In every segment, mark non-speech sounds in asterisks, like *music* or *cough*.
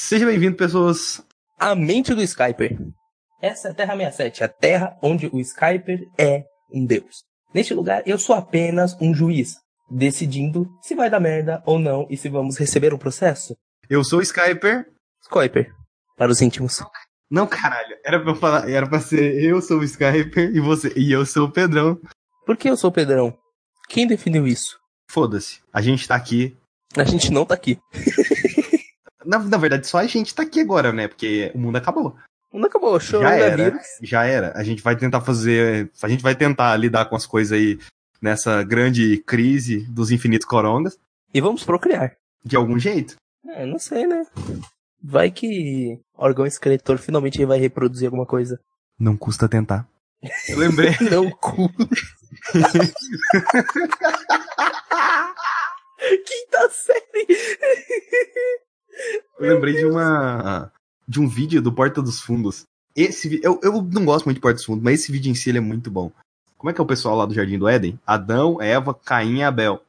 Seja bem-vindo, pessoas. A mente do Skyper. Essa é a Terra 67, a Terra onde o Skyper é um deus. Neste lugar, eu sou apenas um juiz, decidindo se vai dar merda ou não e se vamos receber um processo. Eu sou o Skyper. Skyper, para os íntimos. Não, caralho. Era pra eu falar, era pra ser eu sou o Skyper e você. E eu sou o Pedrão. Por que eu sou o Pedrão? Quem definiu isso? Foda-se. A gente tá aqui. A gente não tá aqui. *laughs* Na, na verdade, só a gente tá aqui agora, né? Porque o mundo acabou. O mundo acabou, show Já era. vírus. Já era. A gente vai tentar fazer. A gente vai tentar lidar com as coisas aí nessa grande crise dos infinitos corongas. E vamos procriar. De algum jeito. É, não sei, né? Vai que órgão excretor finalmente vai reproduzir alguma coisa. Não custa tentar. Eu lembrei. *laughs* Não cu. *laughs* *laughs* Quinta série. Eu lembrei de uma. de um vídeo do Porta dos Fundos. Esse eu, eu não gosto muito de Porta dos Fundos, mas esse vídeo em si ele é muito bom. Como é que é o pessoal lá do Jardim do Éden? Adão, Eva, Caim e Abel.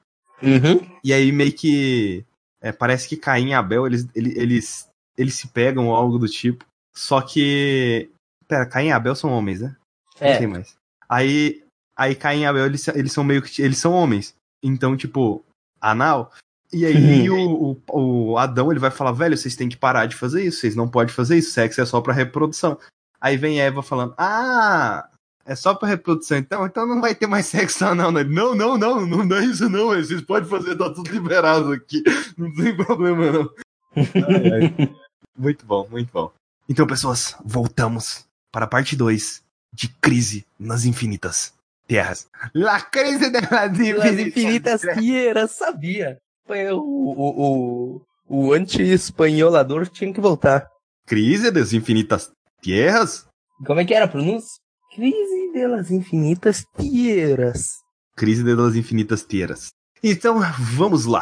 Uhum. E aí meio que. é, parece que Caim e Abel, eles, eles, eles, eles se pegam ou algo do tipo. Só que. Pera, Caim e Abel são homens, né? Não É. sei mais. Aí. Aí Caim e Abel, eles, eles são meio que. Eles são homens. Então, tipo, anal. E aí *laughs* o, o, o Adão ele vai falar, velho, vocês têm que parar de fazer isso, vocês não podem fazer isso, sexo é só pra reprodução. Aí vem Eva falando, ah, é só pra reprodução, então, então não vai ter mais sexo não. Ele, Não, não, não, não dá isso não, vocês podem fazer, tá tudo liberado aqui, não tem problema não. Ai, ai. *laughs* Muito bom, muito bom. Então, pessoas, voltamos para a parte 2 de Crise nas Infinitas Terras. La crise de las As infinitas tierras, sabia. Foi O, o, o, anti-espanholador tinha que voltar. Crise das Infinitas Tierras? Como é que era a pronúncia? Crise delas infinitas tierras. Crise das Infinitas Tierras. Então, vamos lá.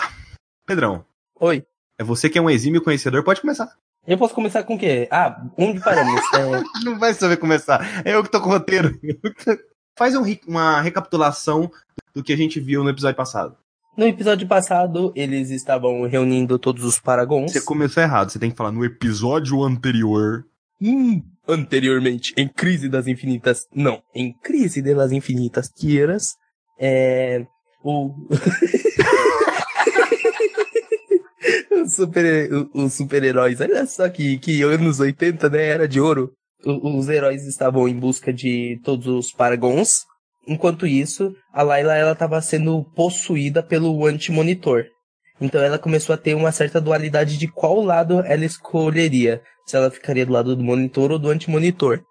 Pedrão, Oi. é você que é um exímio conhecedor, pode começar. Eu posso começar com o quê? Ah, onde paramos? *laughs* É, Não vai saber começar. É eu que tô com o roteiro. *laughs* Faz um uma recapitulação do que a gente viu no episódio passado. No episódio passado, eles estavam reunindo todos os Paragons. Você começou errado, você tem que falar no episódio anterior. Hum, anteriormente, em Crise das Infinitas. Não, em Crise das Infinitas Tierras. É. O. *laughs* Os super, super-heróis, olha só que, que anos 80, né? Era de ouro. O- os heróis estavam em busca de todos os Paragons. Enquanto isso, a Layla ela estava sendo possuída pelo anti-monitor. Então ela começou a ter uma certa dualidade de qual lado ela escolheria. Se ela ficaria do lado do monitor ou do anti-monitor.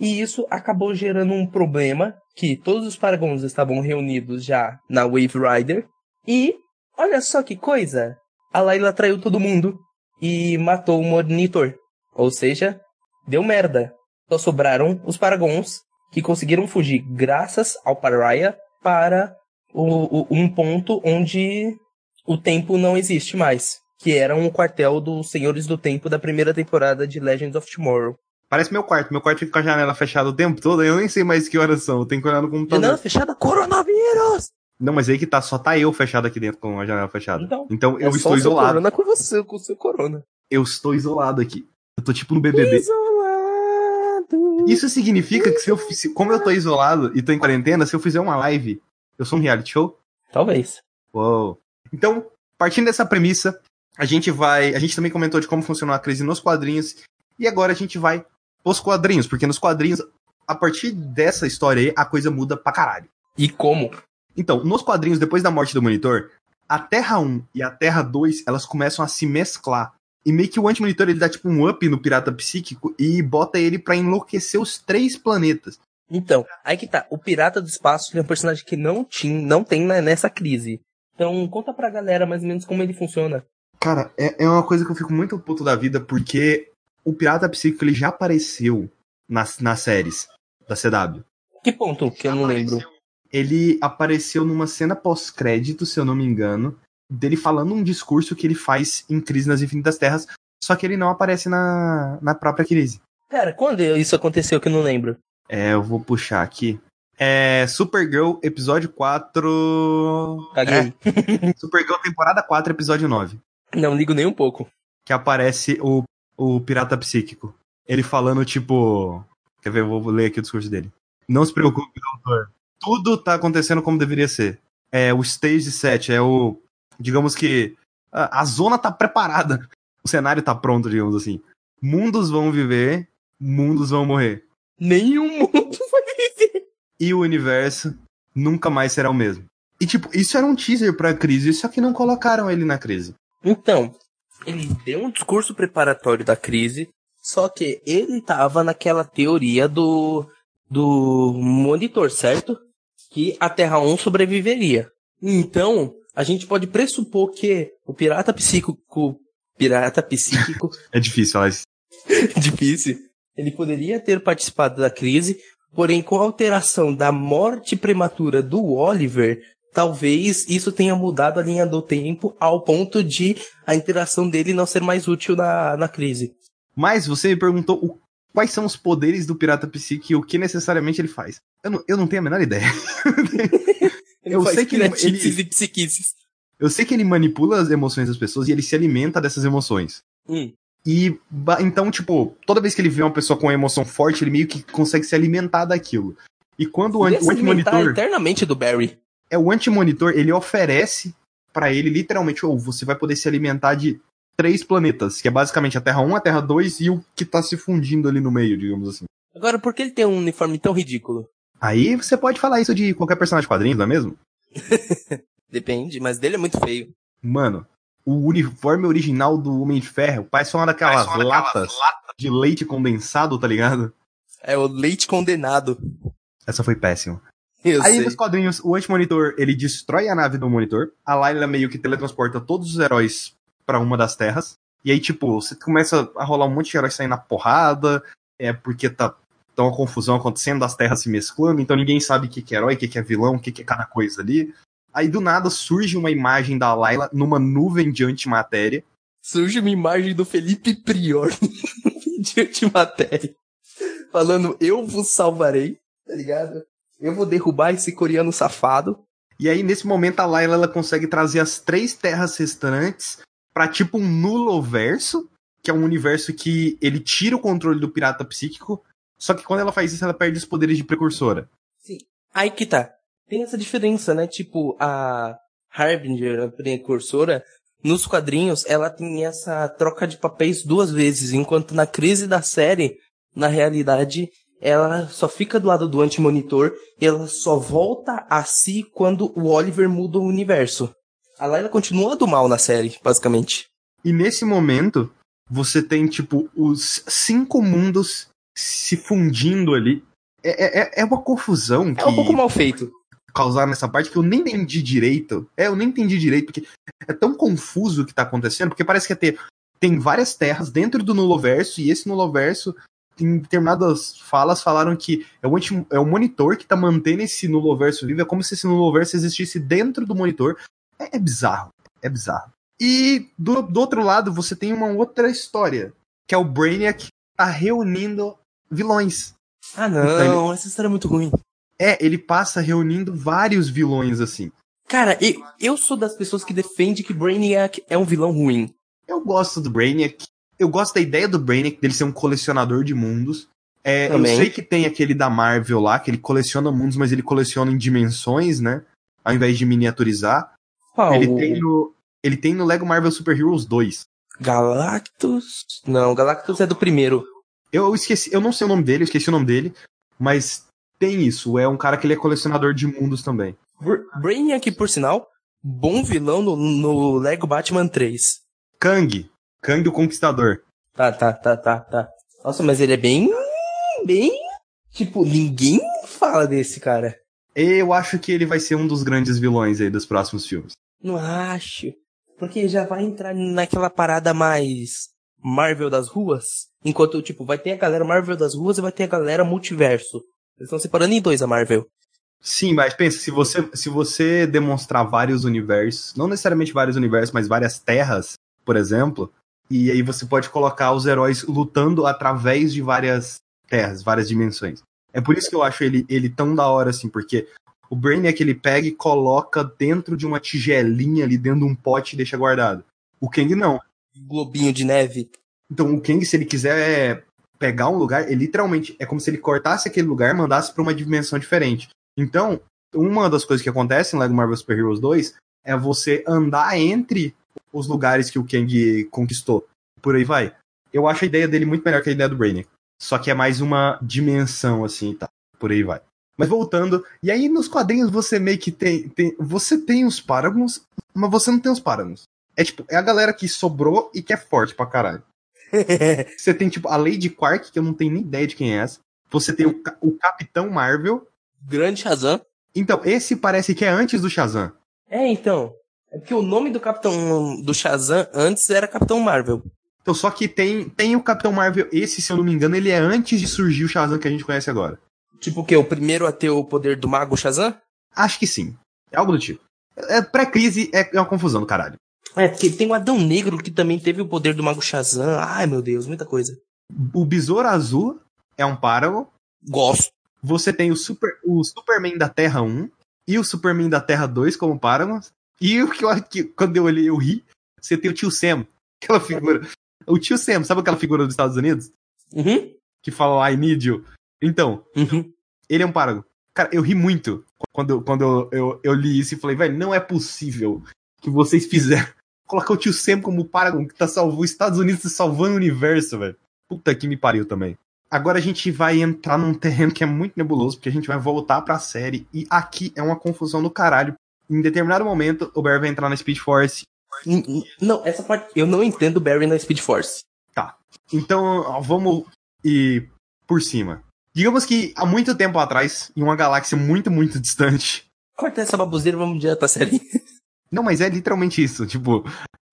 E isso acabou gerando um problema que todos os Paragons estavam reunidos já na Wave Rider. E olha só que coisa! A Layla traiu todo mundo e matou o monitor. Ou seja, deu merda. Só sobraram os Paragons que conseguiram fugir graças ao Pariah para o- o- um ponto onde o tempo não existe mais. Que era um quartel dos Senhores do Tempo da primeira temporada de Legends of Tomorrow. Parece meu quarto. Meu quarto fica com a janela fechada o tempo todo. Eu nem sei mais que horas são. Eu tenho que olhar no computador. Janela fechada, coronavírus! Não, mas aí que tá, só tá eu fechado aqui dentro com a janela fechada. Então, Então eu é só estou isolado. corona com você, com o seu corona. Eu estou isolado aqui. Eu tô tipo no BBB. Isolado. Isso significa que se eu, se- como eu tô isolado e tô em quarentena, se eu fizer uma live, eu sou um reality show? Talvez. Uou. Então, partindo dessa premissa, a gente vai. A gente também comentou de como funcionou a crise nos quadrinhos. E agora a gente vai pros quadrinhos, porque nos quadrinhos, a partir dessa história aí, a coisa muda pra caralho. E como? Então, nos quadrinhos, depois da morte do monitor, a Terra 1 e a Terra 2, elas começam a se mesclar. E meio que o anti-monitor ele dá tipo um up no pirata psíquico e bota ele pra enlouquecer os três planetas. Então, aí que tá. O Pirata do Espaço é um personagem que não tinha, não tem nessa crise. Então, conta pra galera mais ou menos como ele funciona. Cara, é, é uma coisa que eu fico muito puto da vida, porque o pirata psíquico ele já apareceu nas, nas séries da CW. Que ponto que eu não lembro? Ele apareceu numa cena pós-crédito, se eu não me engano, dele falando um discurso que ele faz em Crise nas Infinitas Terras, só que ele não aparece na, na própria crise. Pera, quando isso aconteceu que eu não lembro? É, eu vou puxar aqui. É Supergirl, episódio 4. Caguei. É, *laughs* Supergirl, temporada 4, episódio 9. Não ligo nem um pouco. Que aparece o o pirata psíquico. Ele falando, tipo. Quer ver? Eu vou ler aqui o discurso dele. Não se preocupe, doutor. Tudo tá acontecendo como deveria ser. É o stage 7, é o. Digamos que. A, a zona tá preparada. O cenário tá pronto, digamos assim. Mundos vão viver, mundos vão morrer. Nenhum mundo *laughs* vai viver. E o universo nunca mais será o mesmo. E, tipo, isso era um teaser pra crise, só que não colocaram ele na crise. Então, ele deu um discurso preparatório da crise, só que ele tava naquela teoria do, do monitor, certo? Que a Terra 1 sobreviveria. Então, a gente pode pressupor que o pirata psíquico. Pirata psíquico. *laughs* é difícil isso. *laughs* difícil. Ele poderia ter participado da crise, porém, com a alteração da morte prematura do Oliver, talvez isso tenha mudado a linha do tempo ao ponto de a interação dele não ser mais útil na, na crise. Mas você me perguntou o, quais são os poderes do pirata psíquico e o que necessariamente ele faz. Eu não, eu não tenho a menor ideia. *laughs* eu sei que ele, ele, e psiquices. Eu sei que ele manipula as emoções das pessoas e ele se alimenta dessas emoções. Hum. E então, tipo, toda vez que ele vê uma pessoa com uma emoção forte, ele meio que consegue se alimentar daquilo. E quando o, o anti-monitor. eternamente do Barry. É o anti-monitor, ele oferece para ele literalmente, ou oh, você vai poder se alimentar de três planetas, que é basicamente a Terra 1, a Terra 2 e o que tá se fundindo ali no meio, digamos assim. Agora, por que ele tem um uniforme tão ridículo? Aí você pode falar isso de qualquer personagem de quadrinhos, não é mesmo? *laughs* Depende, mas dele é muito feio. Mano, o uniforme original do Homem de Ferro parece uma daquelas, parece uma latas lata. de leite condensado, tá ligado? É, o leite condenado. Essa foi péssima. *laughs* Eu Aí sei. nos quadrinhos, o anti-monitor, ele destrói a nave do monitor. A Layla meio que teletransporta todos os heróis para uma das terras. E aí, tipo, você começa a rolar um monte de heróis saindo na porrada. É porque tá, tá uma confusão acontecendo, as terras se mesclando, então ninguém sabe o que, que é herói, o que, que é vilão, o que, que é cada coisa ali. Aí do nada surge uma imagem da Layla numa nuvem de antimatéria. Surge uma imagem do Felipe Prior *laughs* de antimatéria. Falando, eu vos salvarei, tá ligado? Eu vou derrubar esse coreano safado. E aí, nesse momento, a Layla ela consegue trazer as três terras restantes para tipo um nulo verso, que é um universo que ele tira o controle do pirata psíquico, só que quando ela faz isso, ela perde os poderes de precursora. Sim. Aí que tá. Tem essa diferença, né? Tipo, a Harbinger, a precursora, nos quadrinhos, ela tem essa troca de papéis duas vezes, enquanto na crise da série, na realidade, ela só fica do lado do anti-monitor e ela só volta a si quando o Oliver muda o universo. A Layla continua do mal na série, basicamente. E nesse momento, você tem, tipo, os cinco mundos se fundindo ali. É, é, é uma confusão que... É um pouco mal feito. Causar nessa parte que eu nem entendi direito. É, eu nem entendi direito, porque é tão confuso o que tá acontecendo, porque parece que é ter, tem várias terras dentro do Nuloverso, e esse Nuloverso em determinadas falas falaram que é o, é o monitor que tá mantendo esse nuloverso vivo, é como se esse nuloverso existisse dentro do monitor. É, é bizarro, é bizarro. E do, do, outro lado, você tem uma outra história, que é o Brainiac tá reunindo vilões. Ah não, então, ele... essa história é muito ruim. É, ele passa reunindo vários vilões assim. Cara, eu, eu sou das pessoas que defende que Brainiac é um vilão ruim. Eu gosto do Brainiac, eu gosto da ideia do Brainiac dele ser um colecionador de mundos. É, eu sei que tem aquele da Marvel lá, que ele coleciona mundos, mas ele coleciona em dimensões, né? Ao invés de miniaturizar. Qual? Ele tem no, ele tem no Lego Marvel Super Heroes 2. Galactus? Não, Galactus é do primeiro. Eu esqueci, eu não sei o nome dele, eu esqueci o nome dele, mas tem isso. É um cara que ele é colecionador de mundos também. Brainiac, por sinal, bom vilão no, no Lego Batman 3. Kang. Kang o Conquistador. Tá, tá, tá, tá, tá. Nossa, mas ele é bem. bem. Tipo, ninguém fala desse cara. Eu acho que ele vai ser um dos grandes vilões aí dos próximos filmes. Não acho. Porque já vai entrar naquela parada mais Marvel das ruas. Enquanto, tipo, vai ter a galera Marvel das ruas e vai ter a galera multiverso. Eles estão separando em dois a Marvel. Sim, mas pensa, se você, se você demonstrar vários universos, não necessariamente vários universos, mas várias terras, por exemplo, e aí você pode colocar os heróis lutando através de várias terras, várias dimensões. É por isso que eu acho ele, ele tão da hora, assim, porque o Brainiac ele pega e coloca dentro de uma tigelinha ali, dentro de um pote e deixa guardado. O Kang não. Globinho de neve. Então o Kang, se ele quiser pegar um lugar, ele literalmente é como se ele cortasse aquele lugar e mandasse para uma dimensão diferente. Então, uma das coisas que acontece em Lego Marvel Super Heroes 2 é você andar entre os lugares que o Kang conquistou. Por aí vai. Eu acho a ideia dele muito melhor que a ideia do Brainiac. Só que é mais uma dimensão, assim, tá? Por aí vai. Mas voltando, e aí nos quadrinhos você meio que tem, tem. Você tem os Paragons, mas você não tem os Paragons. É tipo, é a galera que sobrou e que é forte pra caralho. *laughs* você tem, tipo, a Lady Quark, que eu não tenho nem ideia de quem é essa. Você tem o, o Capitão Marvel. Grande Shazam. Então, esse parece que é antes do Shazam. É, então. É porque o nome do Capitão do Shazam antes era Capitão Marvel. Então, só que tem, tem o Capitão Marvel, esse, se eu não me engano, ele é antes de surgir o Shazam que a gente conhece agora. Tipo o quê? O primeiro a ter o poder do mago Shazam? Acho que sim. É algo do tipo. É, Pré-crise é, é uma confusão do caralho. É, porque tem o Adão Negro que também teve o poder do mago Shazam. Ai, meu Deus, muita coisa. O Besouro Azul é um Paragon. Gosto. Você tem o, super, o Superman da Terra 1 e o Superman da Terra 2 como Paragons. E o que eu que, quando eu olhei, eu ri. Você tem o tio Sam, *laughs* aquela figura. O tio Sam, sabe aquela figura dos Estados Unidos? Uhum. Que fala I need you. Então, Uhum. ele é um Paragon. Cara, eu ri muito quando, quando eu, eu, eu li isso e falei, velho, não é possível que vocês fizeram. Colocar o tio Sam como Paragon que tá salvando os Estados Unidos tá salvando o universo, velho. Puta que me pariu também. Agora a gente vai entrar num terreno que é muito nebuloso, porque a gente vai voltar pra série. E aqui é uma confusão do caralho. Em determinado momento, o Barry vai entrar na Speed Force. Não, essa parte. Eu não entendo o Barry na Speed Force. Então, ó, vamos ir por cima. Digamos que há muito tempo atrás, em uma galáxia muito, muito distante. Corta essa baboseira e vamos direto pra série. Não, mas é literalmente isso. Tipo,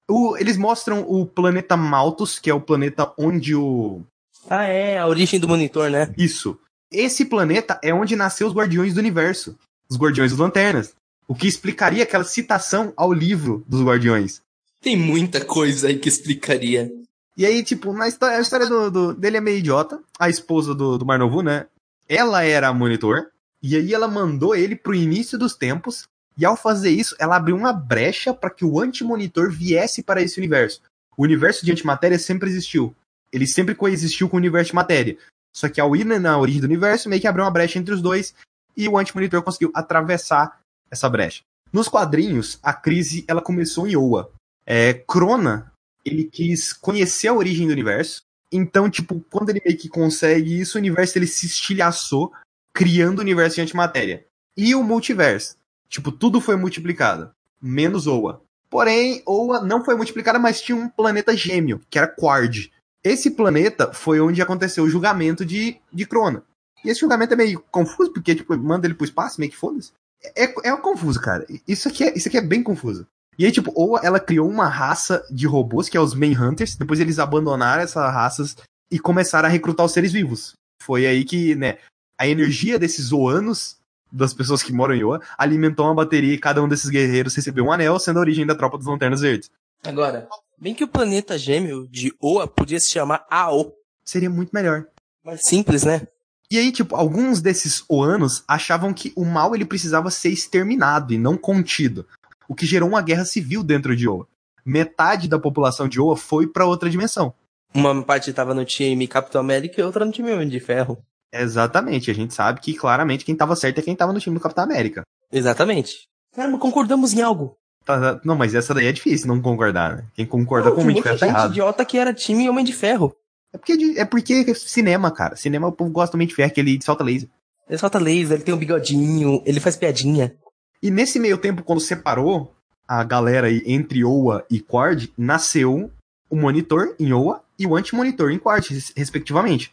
o- eles mostram o planeta Malthus, que é o planeta onde o. ah, é, a origem do monitor, né? Isso. Esse planeta é onde nasceu os Guardiões do Universo. Os Guardiões das Lanternas. O que explicaria aquela citação ao livro dos Guardiões. Tem muita coisa aí que explicaria. E aí, tipo, na história, a história do, do- dele é meio idiota. A esposa do, do Marnovu, né? Ela era a monitor. E aí ela mandou ele pro início dos tempos. E ao fazer isso, ela abriu uma brecha para que o antimonitor viesse para esse universo. O universo de antimatéria sempre existiu. Ele sempre coexistiu com o universo de matéria. Só que ao ir na origem do universo, meio que abriu uma brecha entre os dois. E o antimonitor conseguiu atravessar essa brecha. Nos quadrinhos, a crise ela começou em Oa. É, Crona ele quis conhecer a origem do universo. Então, tipo, quando ele meio que consegue isso, o universo ele se estilhaçou, criando o universo de antimatéria. E o multiverso. Tipo, tudo foi multiplicado. Menos Oa. Porém, Oa não foi multiplicada, mas tinha um planeta gêmeo, que era Quard. Esse planeta foi onde aconteceu o julgamento de, de Crona. E esse julgamento é meio confuso, porque, tipo, manda ele pro espaço, meio que foda-se. É, é confuso, cara. Isso aqui é, isso aqui é bem confuso. E aí, tipo, ou ela criou uma raça de robôs, que é os Manhunters, depois eles abandonaram essas raças e começaram a recrutar os seres vivos. Foi aí que, né, a energia desses Oanos, das pessoas que moram em Oa, alimentou uma bateria e cada um desses guerreiros recebeu um anel, sendo a origem da tropa dos Lanternas Verdes. Agora, bem que o planeta gêmeo de Oa podia se chamar Ao. Seria muito melhor. Mais simples, né? E aí, tipo, alguns desses Oanos achavam que o mal ele precisava ser exterminado e não contido, o que gerou uma guerra civil dentro de Oa. Metade da população de Oa foi pra outra dimensão. Uma parte tava no time Capitão América e outra no time Homem de Ferro. Exatamente, a gente sabe que claramente quem tava certo é quem tava no time do Capitão América. Exatamente. Caramba, concordamos em algo. Tá, tá, Não, mas essa daí é difícil não concordar, né? Quem concorda Não, com o Homem de Ferro tá gente errado. idiota que era time Homem de Ferro. É porque, é porque é cinema, cara. Cinema o povo gosta do Homem de Ferro, que ele solta laser. Ele solta laser, ele tem um bigodinho, ele faz piadinha. E nesse meio tempo, quando separou a galera aí entre Oa e Quard, nasceu o monitor em Oa e o anti-monitor em Quard, res- respectivamente.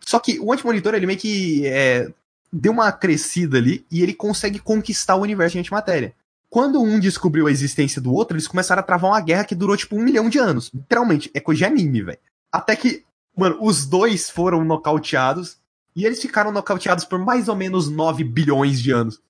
Só que o anti-monitor, ele meio que é, deu uma crescida ali e ele consegue conquistar o universo de antimatéria. Quando um descobriu a existência do outro, eles começaram a travar uma guerra que durou tipo um milhão de anos. Literalmente, é coisa de anime, velho. Até que, mano, os dois foram nocauteados e eles ficaram nocauteados por mais ou menos 9 bilhões de anos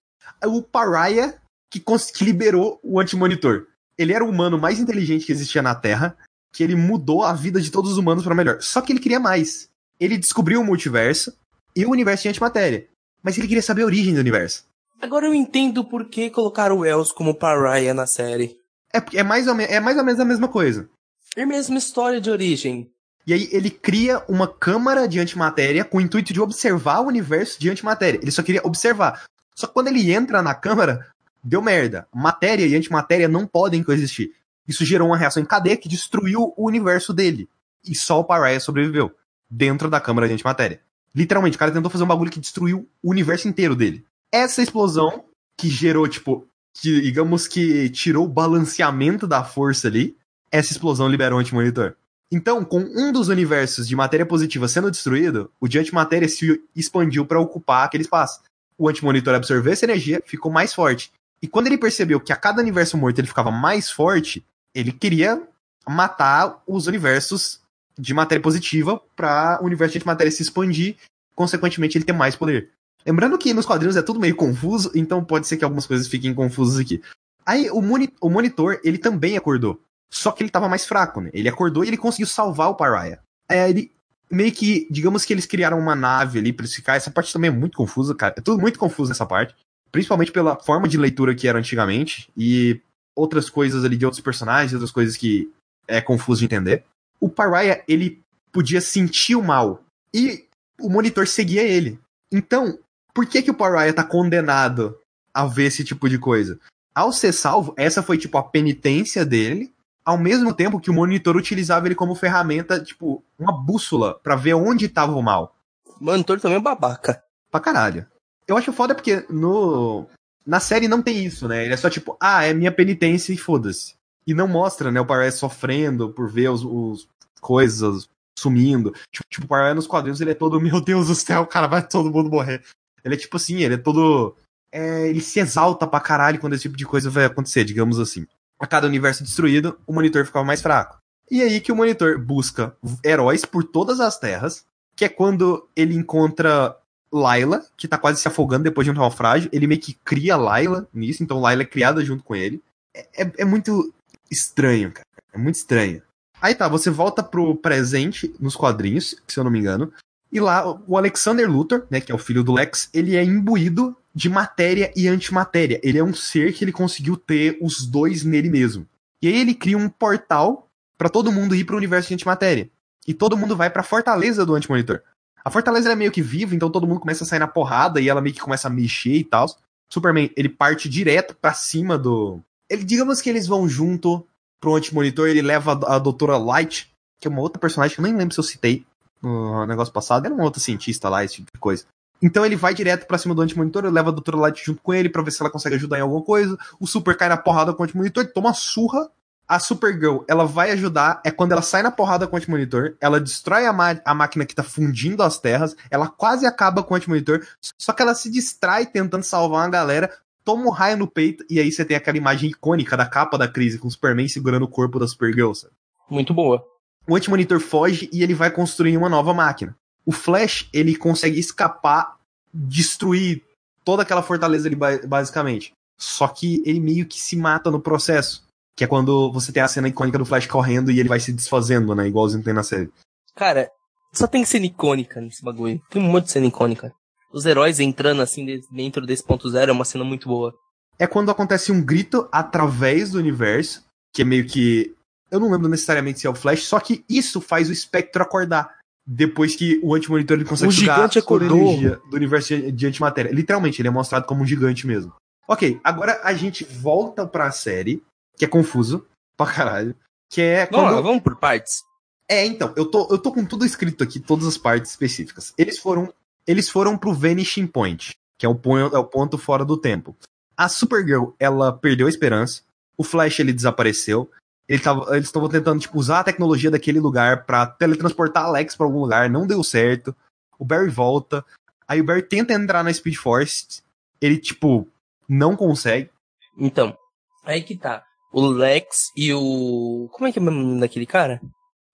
o Pariah que, que liberou o antimonitor. Ele era o humano mais inteligente que existia na Terra, que ele mudou a vida de todos os humanos para melhor. Só que ele queria mais. Ele descobriu o multiverso e o universo de antimatéria. Mas ele queria saber a origem do universo. Agora eu entendo por que colocaram o Wells como Pariah na série. É, porque é, mais ou é mais ou menos a mesma coisa. É a mesma história de origem. E aí ele cria uma câmara de antimatéria com o intuito de observar o universo de antimatéria. Ele só queria observar. Só que quando ele entra na câmara, deu merda. Matéria e antimatéria não podem coexistir. Isso gerou uma reação em cadeia que destruiu o universo dele. E só o Pariah sobreviveu. Dentro da câmara de antimatéria. Literalmente, o cara tentou fazer um bagulho que destruiu o universo inteiro dele. Essa explosão que gerou, tipo, que, digamos que tirou o balanceamento da força ali, essa explosão liberou o antimonitor. Então, com um dos universos de matéria positiva sendo destruído, o de antimatéria se expandiu para ocupar aquele espaço. O antimonitor absorveu essa energia, ficou mais forte. E quando ele percebeu que a cada universo morto ele ficava mais forte, ele queria matar os universos de matéria positiva para o universo de antimatéria se expandir, consequentemente ele ter mais poder. Lembrando que nos quadrinhos é tudo meio confuso, então pode ser que algumas coisas fiquem confusas aqui. Aí o, moni o monitor, ele também acordou. Só que ele tava mais fraco, né? Ele acordou e ele conseguiu salvar o Pariah. É, ele meio que, digamos que eles criaram uma nave ali eles ficar. Essa parte também é muito confusa, cara. É tudo muito confuso nessa parte. Principalmente pela forma de leitura que era antigamente. E outras coisas ali de outros personagens, outras coisas que é confuso de entender. O Pariah, ele podia sentir o mal. E o monitor seguia ele. Então, por que, que o Pariah tá condenado a ver esse tipo de coisa? Ao ser salvo, essa foi tipo a penitência dele, ao mesmo tempo que o monitor utilizava ele como ferramenta, tipo, uma bússola para ver onde tava o mal. O monitor também é babaca. Pra caralho. Eu acho foda porque no na série não tem isso, né? Ele é só tipo, ah, é minha penitência e foda-se. E não mostra, né, o Pariah sofrendo por ver os, os coisas sumindo. Tipo, tipo, o Pariah nos quadrinhos ele é todo, *laughs* meu Deus do céu, cara, vai todo mundo morrer. Ele é tipo assim, ele é todo. É, ele se exalta pra caralho quando esse tipo de coisa vai acontecer, digamos assim. A cada universo destruído, o monitor ficava mais fraco. E aí que o monitor busca heróis por todas as terras, que é quando ele encontra Layla, que tá quase se afogando depois de um naufrágio. Ele meio que cria Layla nisso, então Layla é criada junto com ele. É, é, é muito estranho, cara. É muito estranho. Aí tá, você volta pro presente nos quadrinhos, se eu não me engano. E lá, o Alexander Luthor, né, que é o filho do Lex, ele é imbuído de matéria e antimatéria. Ele é um ser que ele conseguiu ter os dois nele mesmo. E aí ele cria um portal para todo mundo ir para o universo de antimatéria. E todo mundo vai para a fortaleza do Antimonitor. A fortaleza é meio que viva, então todo mundo começa a sair na porrada e ela meio que começa a mexer e tal. Superman, ele parte direto para cima do. Ele, digamos que eles vão junto pro Antimonitor, ele leva a, a Doutora Light, que é uma outra personagem que eu nem lembro se eu citei no negócio passado, era um outro cientista lá, esse tipo de coisa. Então ele vai direto pra cima do antimonitor, leva a Doutora Light junto com ele para ver se ela consegue ajudar em alguma coisa. O Super cai na porrada com o antimonitor, toma surra. A Supergirl, ela vai ajudar, é quando ela sai na porrada com o antimonitor, ela destrói a, a máquina que tá fundindo as terras, ela quase acaba com o antimonitor, só que ela se distrai tentando salvar uma galera, toma um raio no peito, e aí você tem aquela imagem icônica da capa da crise, com o Superman segurando o corpo da Supergirl, sabe? Muito boa o anti-monitor foge e ele vai construir uma nova máquina. O Flash, ele consegue escapar, destruir toda aquela fortaleza ali, basicamente. Só que ele meio que se mata no processo. Que é quando você tem a cena icônica do Flash correndo e ele vai se desfazendo, né? Igualzinho tem na série. Cara, só tem cena icônica nesse bagulho. Tem um monte de cena icônica. Os heróis entrando assim dentro desse ponto zero é uma cena muito boa. É quando acontece um grito através do universo, que é meio que eu não lembro necessariamente se é o Flash, só que isso faz o Espectro acordar. Depois que o antimonitor ele consegue o gigante acordou. energia do universo de antimatéria. Literalmente, ele é mostrado como um gigante mesmo. Ok, agora a gente volta pra série, que é confuso pra caralho. Que é. Quando... Vamos, lá, vamos por partes. É, então, eu tô, eu tô com tudo escrito aqui, todas as partes específicas. Eles foram. Eles foram pro Vanishing Point, que é o, ponto, é o ponto fora do tempo. A Supergirl, ela perdeu a esperança. O Flash, ele desapareceu. Ele tava, eles estavam tentando tipo, usar a tecnologia daquele lugar para teletransportar Alex para algum lugar, não deu certo. O Barry volta. Aí o Barry tenta entrar na Speed Force. Ele, tipo, não consegue. Então, aí que tá. O Lex e o. Como é que é o nome daquele cara?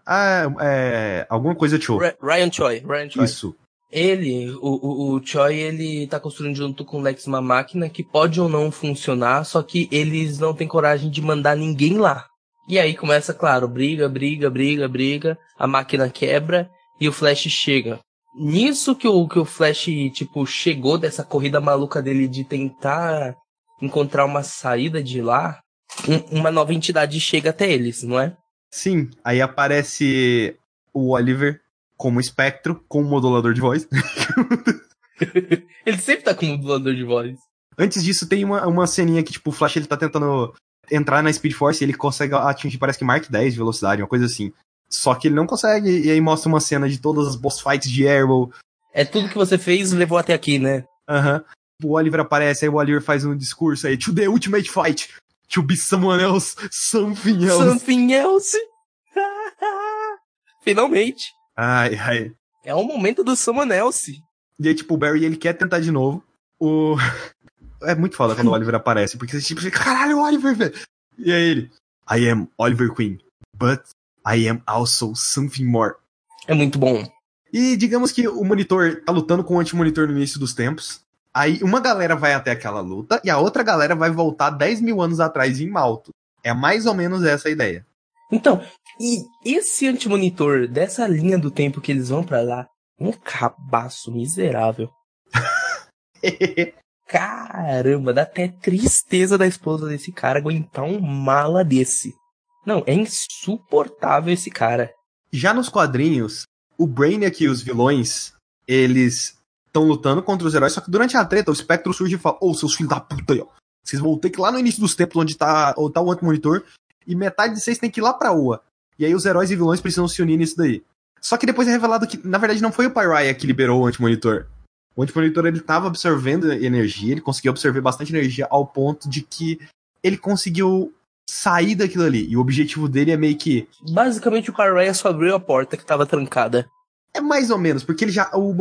Ah, é. Alguma coisa Choi. Ryan Choi. Ryan Choi. Isso. Ele, o, o, o Choi, ele tá construindo junto com o Lex uma máquina que pode ou não funcionar, só que eles não têm coragem de mandar ninguém lá. E aí começa, claro, briga, briga, briga, briga, a máquina quebra e o Flash chega. Nisso que o, que o Flash, tipo, chegou dessa corrida maluca dele de tentar encontrar uma saída de lá, um, uma nova entidade chega até eles, não é? Sim, aí aparece o Oliver como espectro, com um modulador de voz. *laughs* ele sempre tá com um modulador de voz. Antes disso, tem uma, uma ceninha que, tipo, o Flash ele tá tentando entrar na Speed Force e ele consegue atingir, parece que Mark 10 de velocidade, uma coisa assim. Só que ele não consegue, e aí mostra uma cena de todas as boss fights de Arrow. É tudo que você fez levou até aqui, né? Aham. Uhum. O Oliver aparece, aí o Oliver faz um discurso aí, to the ultimate fight, to be someone else, something else. Something else. *laughs* Finalmente. Ai, ai. É o momento do someone else. E aí, tipo, o Barry, ele quer tentar de novo. O... *laughs* É muito foda quando o Oliver aparece, porque você tipo, fica, caralho, Oliver, velho. E aí ele, I am Oliver Queen, but I am also something more. É muito bom. E digamos que o monitor tá lutando com o anti-monitor no início dos tempos. Aí uma galera vai até aquela luta e a outra galera vai voltar 10 mil anos atrás em Malto. É mais ou menos essa a ideia. Então, e esse anti-monitor dessa linha do tempo que eles vão para lá, um cabaço miserável. *laughs* Caramba, dá até tristeza da esposa desse cara aguentar um mala desse. Não, é insuportável esse cara. Já nos quadrinhos, o Brainiac e os vilões, eles estão lutando contra os heróis, só que durante a treta, o espectro surge e fala: Ô, oh, seus filhos da puta aí, ó. Vocês vão ter que ir lá no início dos tempos, onde tá, onde tá o anti-monitor, e metade de vocês tem que ir lá pra Ua. E aí os heróis e vilões precisam se unir nisso daí. Só que depois é revelado que, na verdade, não foi o Pyrrhia que liberou o anti-monitor. O antimonitor ele estava absorvendo energia, ele conseguiu absorver bastante energia ao ponto de que ele conseguiu sair daquilo ali. E o objetivo dele é meio que. Basicamente o Pyrrhia só abriu a porta que estava trancada. É mais ou menos, porque ele já. O,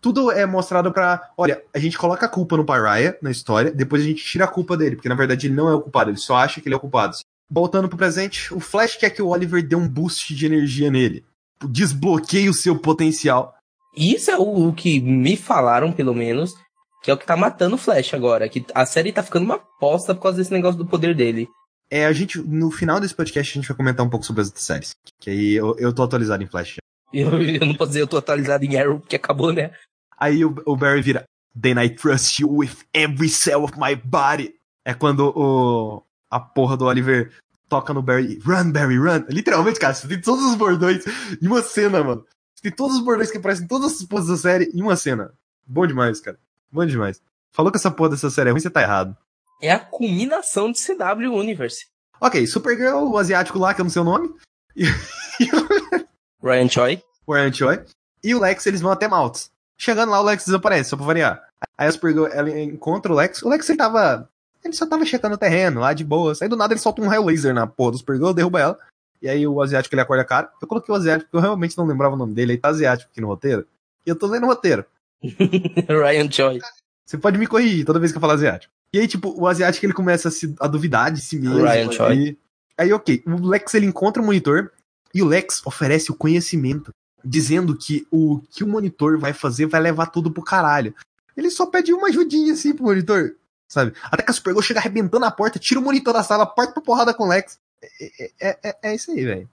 tudo é mostrado pra. Olha, a gente coloca a culpa no Pyrrhia na história, depois a gente tira a culpa dele, porque na verdade ele não é o culpado, ele só acha que ele é o culpado. Voltando pro presente, o Flash quer que o Oliver dê um boost de energia nele. Desbloqueie o seu potencial. Isso é o, o, que me falaram, pelo menos, que é o que tá matando o Flash agora. Que a série tá ficando uma aposta por causa desse negócio do poder dele. É, a gente, no final desse podcast, a gente vai comentar um pouco sobre as outras séries. Que aí eu, eu tô atualizado em Flash. Eu, eu não posso dizer eu tô atualizado em Arrow, porque acabou, né? Aí o, o Barry vira, Then I trust you with every cell of my body. É quando o, a porra do Oliver toca no Barry, run, Barry, run. Literalmente, cara, você tem todos os bordões em uma cena, mano. Tem todos os bordões que aparecem em todas as poses da série em uma cena. Bom demais, cara. Bom demais. Falou que essa porra dessa série é ruim, você tá errado. É a culminação de CW Universe. Ok, Supergirl, o asiático lá, que eu não sei o nome. *laughs* Ryan Choi. Ryan Choi. E o Lex, eles vão até Maltz. Chegando lá, o Lex desaparece, só pra variar. Aí a Supergirl, ela encontra o Lex. O Lex, ele tava... Ele só tava checando o terreno, lá de boa. Aí do nada ele solta um raio laser na porra do Supergirl, derruba ela. E aí o asiático ele acorda a cara. Eu coloquei o asiático porque eu realmente não lembrava o nome dele. Aí tá asiático aqui no roteiro. E eu tô lendo o roteiro. *laughs* Ryan Choi. Você pode me corrigir toda vez que eu falar asiático. E aí, tipo, o asiático ele começa a, se, a duvidar de si mesmo. Ryan Choi. Aí, ok. O Lex ele encontra o monitor e o Lex oferece o conhecimento. Dizendo que o que o monitor vai fazer vai levar tudo pro caralho. Ele só pede uma ajudinha assim pro monitor. Sabe? Até que a Supergirl chega arrebentando a porta, tira o monitor da sala, parte pra porrada com o Lex. É, é, é, é isso aí, velho.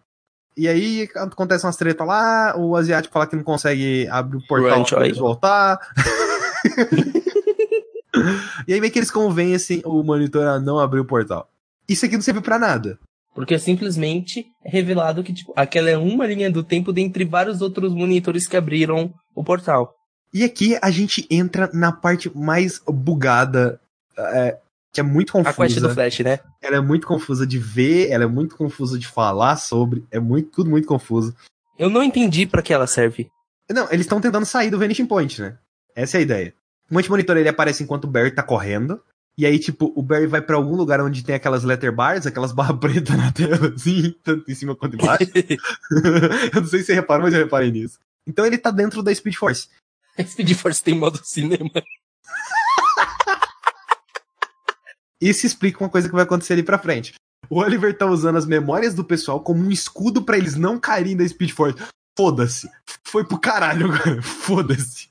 E aí acontece umas treta lá, o asiático fala que não consegue abrir o portal pra eles voltar. *laughs* e aí meio que eles convencem o monitor a não abrir o portal. Isso aqui não serve para nada. Porque simplesmente é revelado que tipo, aquela é uma linha do tempo dentre vários outros monitores que abriram o portal. E aqui a gente entra na parte mais bugada é, que é muito confusa. A quest do Flash, né? Ela é muito confusa de ver, ela é muito confusa de falar sobre, é muito tudo muito confuso. Eu não entendi para que ela serve. Não, eles estão tentando sair do Vanishing Point, né? Essa é a ideia. O Monitor ele aparece enquanto o Barry tá correndo. E aí, tipo, o Barry vai para algum lugar onde tem aquelas letter bars, aquelas barras *laughs* pretas na tela, assim, tanto em cima quanto embaixo. *laughs* eu não sei se você reparou, mas eu reparei nisso. Então ele tá dentro da Speed Force. A Speed Force tem modo cinema. *laughs* Isso explica uma coisa que vai acontecer ali pra frente. O Oliver tá usando as memórias do pessoal como um escudo para eles não caírem da Speed Force. Foda-se. Foi pro caralho agora. *laughs* Foda-se.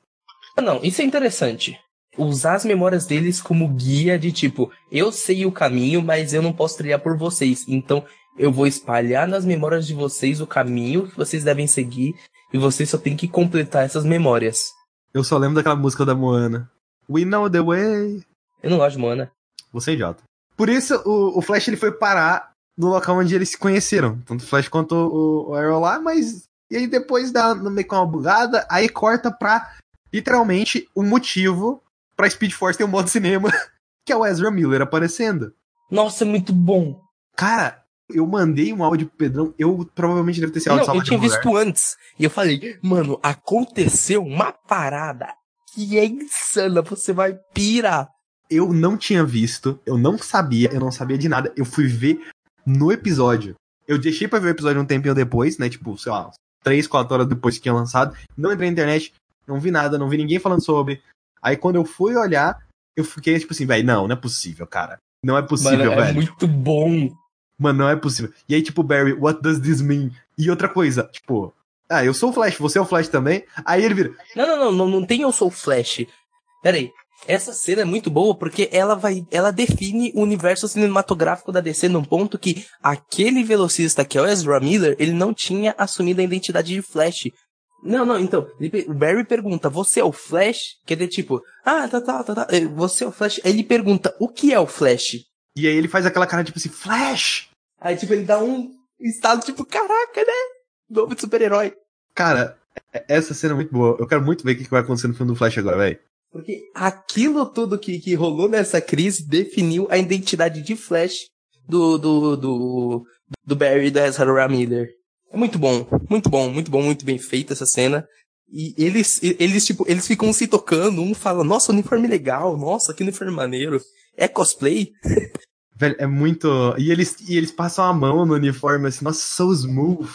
Ah, não, isso é interessante. Usar as memórias deles como guia de tipo, eu sei o caminho, mas eu não posso trilhar por vocês. Então eu vou espalhar nas memórias de vocês o caminho que vocês devem seguir e vocês só têm que completar essas memórias. Eu só lembro daquela música da Moana. We know the way. Eu não gosto de Moana. Você é idiota. Por isso, o, o Flash ele foi parar no local onde eles se conheceram. Tanto o Flash quanto o, o Arrow lá, mas E aí depois dá meio com uma bugada, aí corta pra literalmente o um motivo pra Speed Force ter um modo cinema, *laughs* que é o Ezra Miller aparecendo. Nossa, é muito bom. Cara, eu mandei um áudio pro Pedrão, eu provavelmente deve ter sido Não, eu tinha visto antes. E eu falei, mano, aconteceu uma parada que é insana, você vai pirar. Eu não tinha visto, eu não sabia, eu não sabia de nada. Eu fui ver no episódio. Eu deixei pra ver o episódio um tempinho depois, né? Tipo, sei lá, 3, 4 horas depois que tinha lançado. Não entrei na internet, não vi nada, não vi ninguém falando sobre. Aí quando eu fui olhar, eu fiquei tipo assim, velho, não, não é possível, cara. Não é possível, Mano, velho. É muito bom. Mano, não é possível. E aí, tipo, Barry, what does this mean? E outra coisa, tipo, ah, eu sou o Flash, você é o Flash também? Aí ele vira. Não, não, não, não, não tem eu sou o Flash. Pera aí. Essa cena é muito boa porque ela vai, ela define o universo cinematográfico da DC num ponto que aquele velocista que é o Ezra Miller, ele não tinha assumido a identidade de Flash. Não, não, então, o Barry pergunta, você é o Flash? Que é tipo, ah, tá, tá, tá, tá, você é o Flash? Aí ele pergunta, o que é o Flash? E aí ele faz aquela cara tipo assim, Flash! Aí tipo, ele dá um estado tipo, caraca, né? Novo de super-herói. Cara, essa cena é muito boa. Eu quero muito ver o que vai acontecer no filme do Flash agora, velho. Porque aquilo tudo que, que rolou nessa crise definiu a identidade de Flash do, do, do, do Barry e do Ezra Miller. É muito bom, muito bom, muito bom, muito bem feita essa cena. E eles, eles, tipo, eles ficam se tocando, um fala, nossa, uniforme legal, nossa, que uniforme maneiro. É cosplay? *laughs* Velho, é muito. E eles, e eles passam a mão no uniforme assim, nossa, so smooth.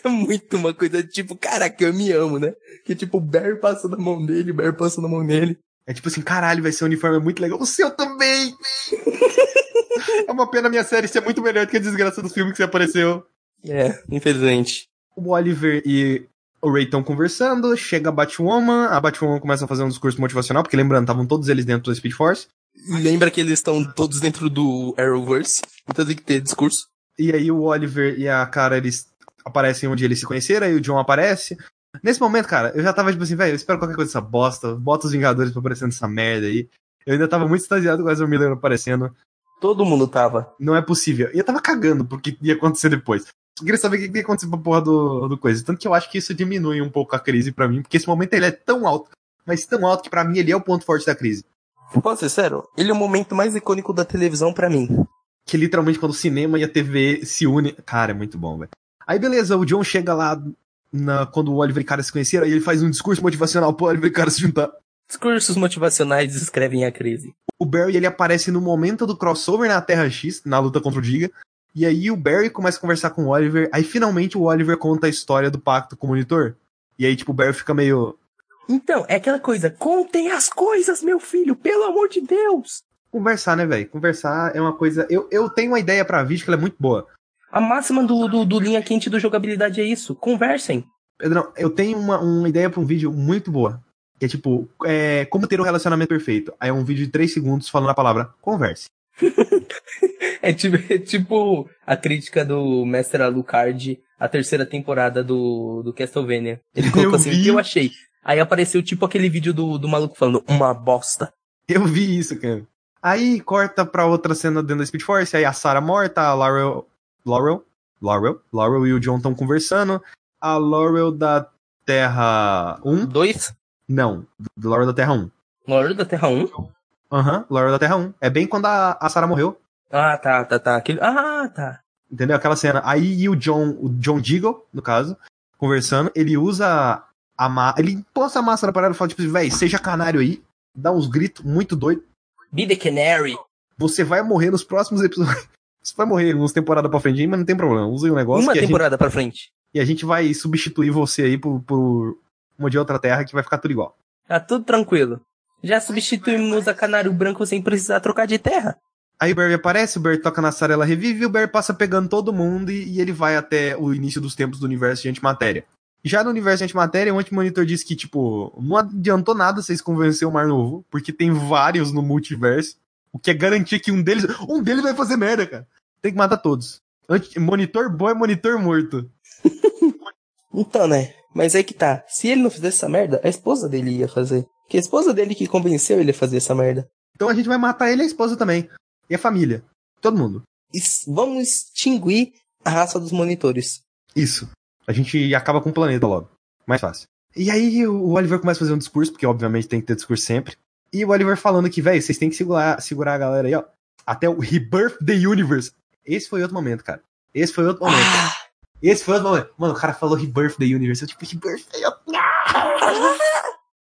*laughs* é muito uma coisa tipo, caraca, eu me amo, né? Que tipo, o Barry passa na mão dele, o Barry passa na mão dele. É tipo assim, caralho, vai ser um uniforme muito legal. O seu também! *laughs* é uma pena a minha série ser muito melhor do que a desgraça do filme que você apareceu. É, infelizmente. O Oliver e o Ray estão conversando, chega a Batwoman, a Batwoman começa a fazer um discurso motivacional, porque lembrando, estavam todos eles dentro do Speed Force. Lembra que eles estão todos dentro do Arrowverse, então tem que ter discurso. E aí o Oliver e a cara, eles aparecem onde eles se conheceram, aí o John aparece. Nesse momento, cara, eu já tava tipo assim, velho, eu espero qualquer coisa dessa bosta, bota os Vingadores pra aparecer nessa merda aí. Eu ainda tava muito extasiado com o Ezra Miller aparecendo. Todo mundo tava. Não é possível. E eu tava cagando porque ia acontecer depois. Eu queria saber o que ia acontecer pra porra do, do coisa. Tanto que eu acho que isso diminui um pouco a crise para mim, porque esse momento ele é tão alto, mas tão alto que para mim ele é o ponto forte da crise. Posso ser sério? Ele é o momento mais icônico da televisão para mim. Que literalmente quando o cinema e a TV se unem. Cara, é muito bom, velho. Aí beleza, o John chega lá na, quando o Oliver e cara se conheceram, aí ele faz um discurso motivacional pro Oliver e cara se juntar. Discursos motivacionais descrevem a crise. O Barry ele aparece no momento do crossover na Terra X, na luta contra o Giga. E aí o Barry começa a conversar com o Oliver. Aí finalmente o Oliver conta a história do pacto com o monitor. E aí, tipo, o Barry fica meio. Então, é aquela coisa, contem as coisas, meu filho, pelo amor de Deus! Conversar, né, velho? Conversar é uma coisa. Eu, eu tenho uma ideia pra vídeo que ela é muito boa. A máxima do, do, do linha quente do jogabilidade é isso. Conversem. Pedrão, eu tenho uma, uma ideia pra um vídeo muito boa. Que é tipo, é, como ter um relacionamento perfeito. Aí é um vídeo de 3 segundos falando a palavra converse. *laughs* é, tipo, é tipo a crítica do Mestre Alucard, a terceira temporada do, do Castlevania. Ele colocou assim, o que eu achei? Aí apareceu tipo aquele vídeo do, do maluco falando, uma bosta. Eu vi isso, cara. Aí corta pra outra cena dentro da Speed Force, aí a Sarah morta, a Laurel. Laurel? Laurel? Laurel e o John estão conversando. A Laurel da Terra 1. 2? Não, Laurel da Terra 1. Laurel da Terra 1? Aham, uhum, Laurel da Terra 1. É bem quando a, a Sarah morreu. Ah, tá, tá, tá. Aquele... Ah, tá. Entendeu? Aquela cena. Aí e o John, o John Deagle, no caso, conversando, ele usa a máscara. Ele posta a máscara para ela e fala, tipo, véi, seja canário aí. Dá uns gritos muito doidos. Be the canary. Você vai morrer nos próximos episódios. Você vai morrer umas temporadas pra frente, mas não tem problema. Usa um negócio. Uma temporada gente... pra frente. E a gente vai substituir você aí por, por uma de outra terra que vai ficar tudo igual. Tá tudo tranquilo. Já substituímos a canário branco sem precisar trocar de terra. Aí o Barry aparece, o Barry toca na Sarah, ela revive, e o Barry passa pegando todo mundo e, e, ele vai até o início dos tempos do universo de antimatéria. Já no universo de antimatéria, o Antimonitor diz que, tipo, não adiantou nada vocês convencer o Mar Novo, porque tem vários no multiverso, o que é garantir que um deles. Um deles vai fazer merda, cara. Tem que matar todos. Monitor bom é monitor morto. *laughs* então, né? Mas aí que tá. Se ele não fizesse essa merda, a esposa dele ia fazer. Que a esposa dele que convenceu ele a fazer essa merda. Então a gente vai matar ele e a esposa também. E a família. Todo mundo. Vamos extinguir a raça dos monitores. Isso. A gente acaba com o planeta logo. Mais fácil. E aí o Oliver começa a fazer um discurso, porque obviamente tem que ter discurso sempre. E o Oliver falando que, velho, vocês têm que segurar, segurar a galera aí, ó. Até o Rebirth the Universe. Esse foi outro momento, cara. Esse foi outro momento. Ah. Esse foi outro momento. Mano, o cara falou Rebirth the Universe. Eu, tipo, Rebirth the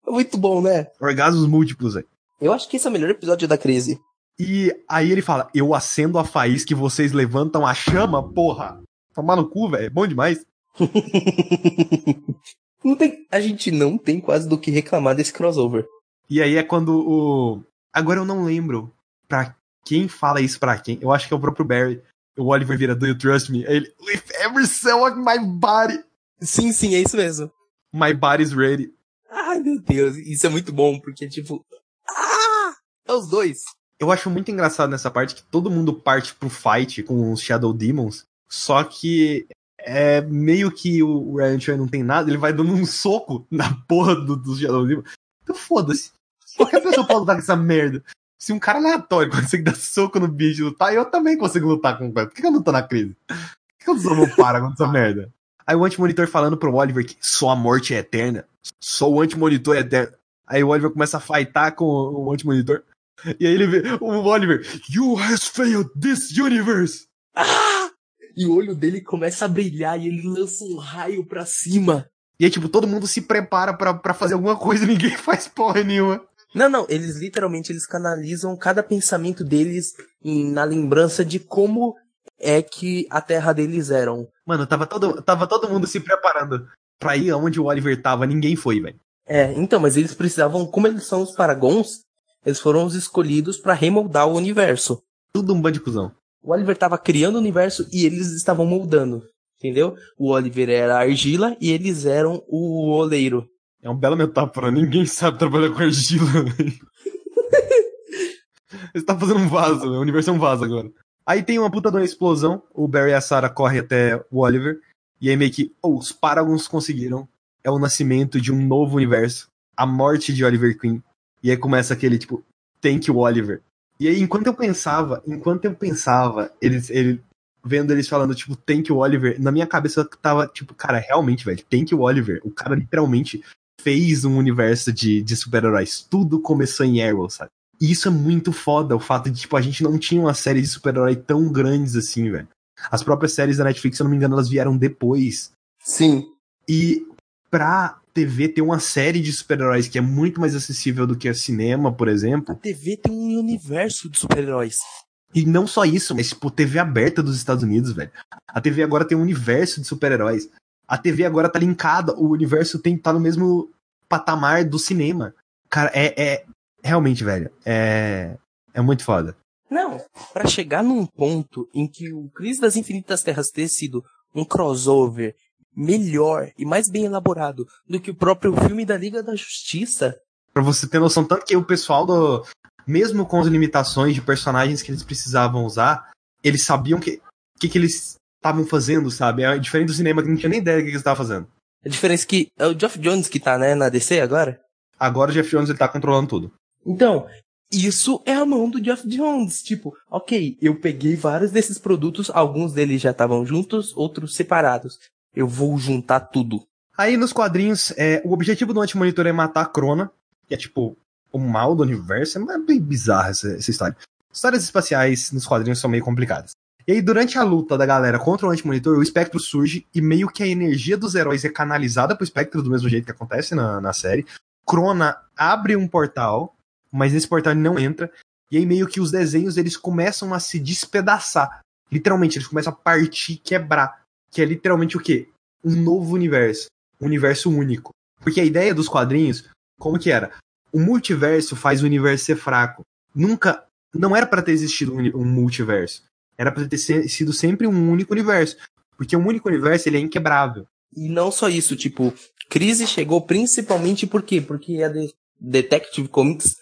Muito bom, né? Orgasmos múltiplos, velho. Eu acho que esse é o melhor episódio da crise. E aí ele fala: Eu acendo a faísca que vocês levantam a chama, porra. Tomar no cu, velho. É bom demais. *laughs* não tem, a gente não tem quase do que reclamar desse crossover. E aí é quando o. Agora eu não lembro pra quem fala isso pra quem. Eu acho que é o próprio Barry. O Oliver vira Do You Trust Me? Ele. With every cell of my body. Sim, sim, é isso mesmo. My body's ready. Ai, meu Deus. Isso é muito bom, porque, tipo. Ah! É os dois. Eu acho muito engraçado nessa parte que todo mundo parte pro fight com os Shadow Demons. Só que é meio que o Ryan Choi não tem nada, ele vai dando um soco na porra dos do Shadow Demons. Então foda-se. Qualquer pessoa pode lutar com essa merda. Se um cara aleatório *laughs* consegue dar soco no bicho e lutar, eu também consigo lutar com o Por que eu não tô na crise? Por que eu não para com essa merda? Aí o anti-monitor falando pro Oliver que só a morte é eterna. Só o anti-monitor é eterno. Aí o Oliver começa a fightar com o anti-monitor. E aí ele vê o Oliver, You has failed this universe! Ah! E o olho dele começa a brilhar e ele lança um raio pra cima. E aí, tipo, todo mundo se prepara para fazer alguma coisa e *laughs* ninguém faz porra nenhuma. Não, não, eles literalmente eles canalizam cada pensamento deles em, na lembrança de como é que a terra deles eram. Mano, tava todo, tava todo mundo se preparando pra ir aonde o Oliver tava, ninguém foi, velho. É, então, mas eles precisavam, como eles são os Paragons, eles foram os escolhidos para remoldar o universo. Tudo um bando de cuzão. O Oliver tava criando o universo e eles estavam moldando. Entendeu? O Oliver era a argila e eles eram o oleiro. É um belo metáfora, ninguém sabe trabalhar com argila. *laughs* Você tá fazendo um vaso, o universo é um vaso agora. Aí tem uma puta de uma explosão, o Barry e a Sarah correm até o Oliver, e aí meio que, oh, os Paragons conseguiram. É o nascimento de um novo universo, a morte de Oliver Queen. E aí começa aquele, tipo, thank you, Oliver. E aí, enquanto eu pensava, enquanto eu pensava, eles, ele, vendo eles falando, tipo, thank you, Oliver, na minha cabeça tava, tipo, cara, realmente, velho, thank you, Oliver. O cara literalmente fez um universo de, de super-heróis. Tudo começou em Arrow, sabe? E isso é muito foda, o fato de, tipo, a gente não tinha uma série de super-herói tão grandes assim, velho. As próprias séries da Netflix, se eu não me engano, elas vieram depois. Sim. E pra TV ter uma série de super-heróis que é muito mais acessível do que a cinema, por exemplo. A TV tem um universo de super-heróis. E não só isso, mas tipo, TV aberta dos Estados Unidos, velho. A TV agora tem um universo de super-heróis. A TV agora tá linkada, o universo tem tá no mesmo patamar do cinema. Cara, é, é realmente, velho, é é muito foda. Não, para chegar num ponto em que o Crise das Infinitas Terras ter sido um crossover melhor e mais bem elaborado do que o próprio filme da Liga da Justiça. Pra você ter noção, tanto que o pessoal do. Mesmo com as limitações de personagens que eles precisavam usar, eles sabiam que que, que eles estavam fazendo, sabe? É diferente do cinema que não tinha nem ideia do que eles estavam fazendo. A diferença é que é o Geoff Jones que tá, né, na DC agora? Agora o Jeff Jones ele tá controlando tudo. Então, isso é a mão do Jeff Jones. Tipo, ok, eu peguei vários desses produtos, alguns deles já estavam juntos, outros separados. Eu vou juntar tudo. Aí nos quadrinhos, é, o objetivo do Antimonitor é matar a Crona, que é tipo o mal do universo. É bem bizarra essa, essa história. Histórias espaciais nos quadrinhos são meio complicadas. E aí, durante a luta da galera contra o Antimonitor, o Espectro surge e meio que a energia dos heróis é canalizada pro Espectro do mesmo jeito que acontece na, na série. Crona abre um portal, mas nesse portal ele não entra. E aí meio que os desenhos eles começam a se despedaçar. Literalmente, eles começam a partir, quebrar. Que é literalmente o quê? Um novo universo. Um universo único. Porque a ideia dos quadrinhos, como que era? O multiverso faz o universo ser fraco. Nunca. Não era para ter existido um multiverso. Era pra ter sido sempre um único universo. Porque um único universo ele é inquebrável. E não só isso, tipo, crise chegou principalmente por quê? Porque a Detective Comics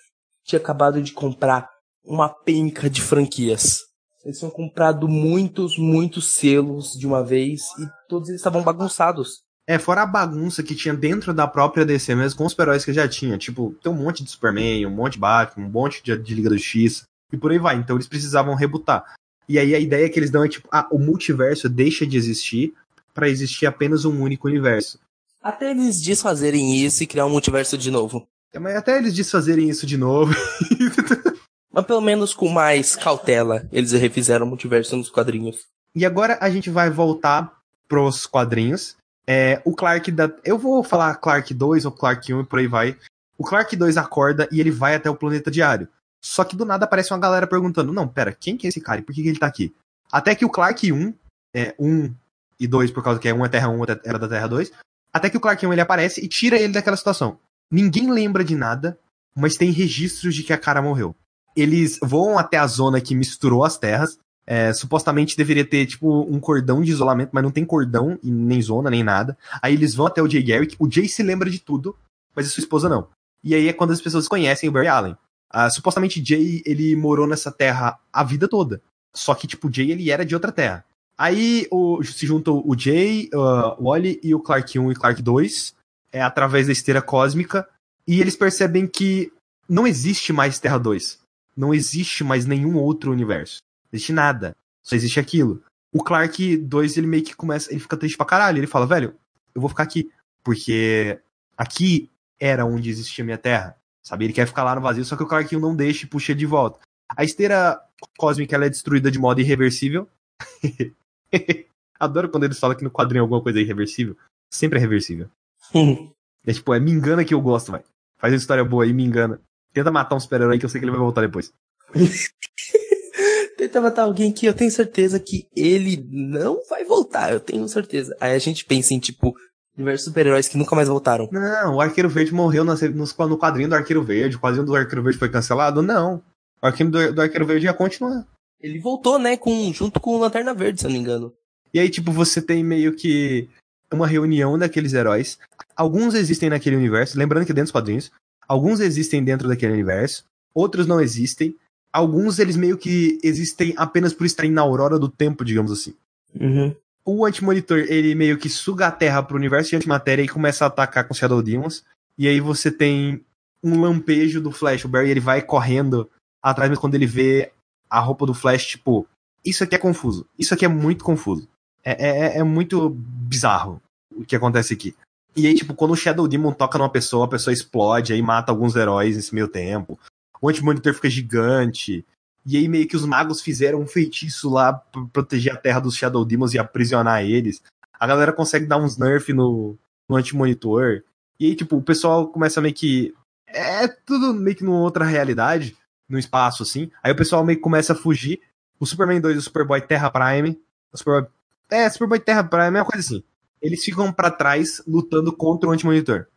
tinha acabado de comprar uma penca de franquias. Eles tinham comprado muitos, muitos selos de uma vez e todos eles estavam bagunçados. É, fora a bagunça que tinha dentro da própria DC mesmo, com os heróis que já tinha. Tipo, tem um monte de Superman, um monte de Batman, um monte de, de Liga da Justiça, e por aí vai. Então eles precisavam rebutar. E aí a ideia que eles dão é tipo, ah, o multiverso deixa de existir para existir apenas um único universo. Até eles desfazerem isso e criar um multiverso de novo. É, mas até eles desfazerem isso de novo. *laughs* mas pelo menos com mais cautela, eles refizeram o multiverso nos quadrinhos. E agora a gente vai voltar pros quadrinhos. É, o Clark da. Eu vou falar Clark 2 ou Clark 1 e por aí vai. O Clark 2 acorda e ele vai até o planeta diário. Só que do nada aparece uma galera perguntando: Não, pera, quem que é esse cara e por que, que ele tá aqui? Até que o Clark 1, é, 1 e 2, por causa que é 1 é Terra 1, era da Terra 2. Até que o Clark 1 ele aparece e tira ele daquela situação. Ninguém lembra de nada, mas tem registros de que a cara morreu. Eles vão até a zona que misturou as terras. É, supostamente deveria ter, tipo, um cordão de isolamento, mas não tem cordão, nem zona, nem nada. Aí eles vão até o Jay Garrick. O Jay se lembra de tudo, mas a sua esposa não. E aí é quando as pessoas conhecem o Barry Allen. Ah, supostamente Jay, ele morou nessa terra a vida toda. Só que, tipo, Jay, ele era de outra terra. Aí o, se juntam o Jay, uh, o Wally e o Clark 1 e Clark 2 é, através da esteira cósmica, e eles percebem que não existe mais Terra 2. Não existe mais nenhum outro universo. Não existe nada. Só existe aquilo. O Clark 2, ele meio que começa. Ele fica triste pra caralho. Ele fala, velho, eu vou ficar aqui. Porque aqui era onde existia minha Terra. Sabe? Ele quer ficar lá no vazio, só que o Clark 1 não deixa e puxa de volta. A esteira cósmica ela é destruída de modo irreversível. *laughs* Adoro quando eles falam que no quadrinho alguma coisa é irreversível. Sempre é reversível. é tipo, é me engana que eu gosto, vai. Faz uma história boa aí, me engana. Tenta matar um super-herói que eu sei que ele vai voltar depois. *laughs* Tenta matar alguém que eu tenho certeza que ele não vai voltar, eu tenho certeza. Aí a gente pensa em, tipo, diversos super-heróis que nunca mais voltaram. Não, o Arqueiro Verde morreu no, no quadrinho do Arqueiro Verde. O quadrinho do Arqueiro Verde foi cancelado? Não. O arquivo do, do Arqueiro Verde ia continuar. Ele voltou, né, com, junto com o Lanterna Verde, se eu não me engano. E aí, tipo, você tem meio que uma reunião daqueles heróis. Alguns existem naquele universo, lembrando que dentro dos quadrinhos, alguns existem dentro daquele universo, outros não existem. Alguns eles meio que existem apenas por estarem na aurora do tempo, digamos assim. Uhum. O Antimonitor, ele meio que suga a Terra pro universo de antimatéria e começa a atacar com Shadow Demons. E aí você tem um lampejo do Flash. O Barry ele vai correndo atrás, mas quando ele vê a roupa do Flash, tipo, isso aqui é confuso. Isso aqui é muito confuso. É, é, é, é muito bizarro o que acontece aqui. E aí, tipo, quando o Shadow Demon toca numa pessoa, a pessoa explode, aí mata alguns heróis nesse meio tempo. O Anti-Monitor fica gigante. E aí meio que os magos fizeram um feitiço lá pra proteger a terra dos Shadow Demons e aprisionar eles. A galera consegue dar uns nerf no, no Anti-Monitor. E aí, tipo, o pessoal começa meio que... É tudo meio que numa outra realidade no espaço, assim. Aí o pessoal meio que começa a fugir. O Superman 2 e o Superboy Terra Prime. O Superboy... É, Superboy Terra Prime é uma coisa assim. Eles ficam para trás lutando contra o Anti-Monitor.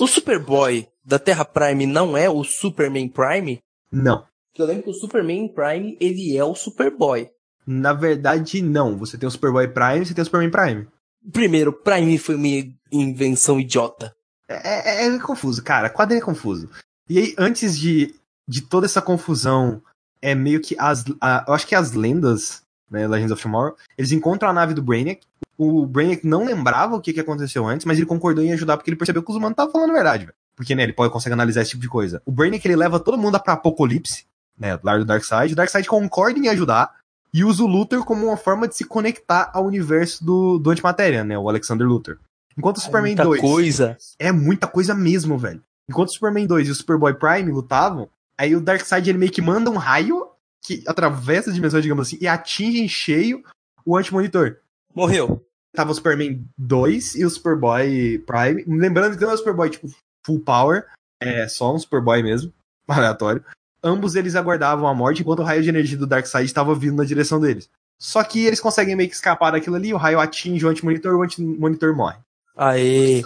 O Superboy da Terra Prime não é o Superman Prime? Não. Eu lembro que o Superman Prime, ele é o Superboy. Na verdade, não. Você tem o Superboy Prime e você tem o Superman Prime. Primeiro, Prime foi uma invenção idiota. É, é, é confuso, cara. Quadrinho é confuso. E aí, antes de de toda essa confusão é meio que as. A, eu acho que as lendas, né, Legends of Tomorrow, eles encontram a nave do Brainiac. O Brainiac não lembrava o que, que aconteceu antes, mas ele concordou em ajudar porque ele percebeu que os humanos estavam falando a verdade, velho. Porque, né, ele pode, consegue analisar esse tipo de coisa. O Brainiac, ele leva todo mundo pra Apocalipse, né, do lado do Darkseid. O Darkseid concorda em ajudar e usa o Luthor como uma forma de se conectar ao universo do, do Antimatéria, né, o Alexander Luthor. Enquanto o é Superman muita 2... coisa. É muita coisa mesmo, velho. Enquanto o Superman 2 e o Superboy Prime lutavam, Aí o Darkseid ele meio que manda um raio que atravessa a dimensão, digamos assim, e atinge em cheio o anti-monitor. Morreu. Tava o Superman 2 e o Superboy Prime. Lembrando que não é o Superboy, tipo, full power. É só um Superboy mesmo. *laughs* Aleatório. Ambos eles aguardavam a morte enquanto o raio de energia do Darkseid estava vindo na direção deles. Só que eles conseguem meio que escapar daquilo ali, o raio atinge o anti-monitor, o anti-monitor morre. Aê!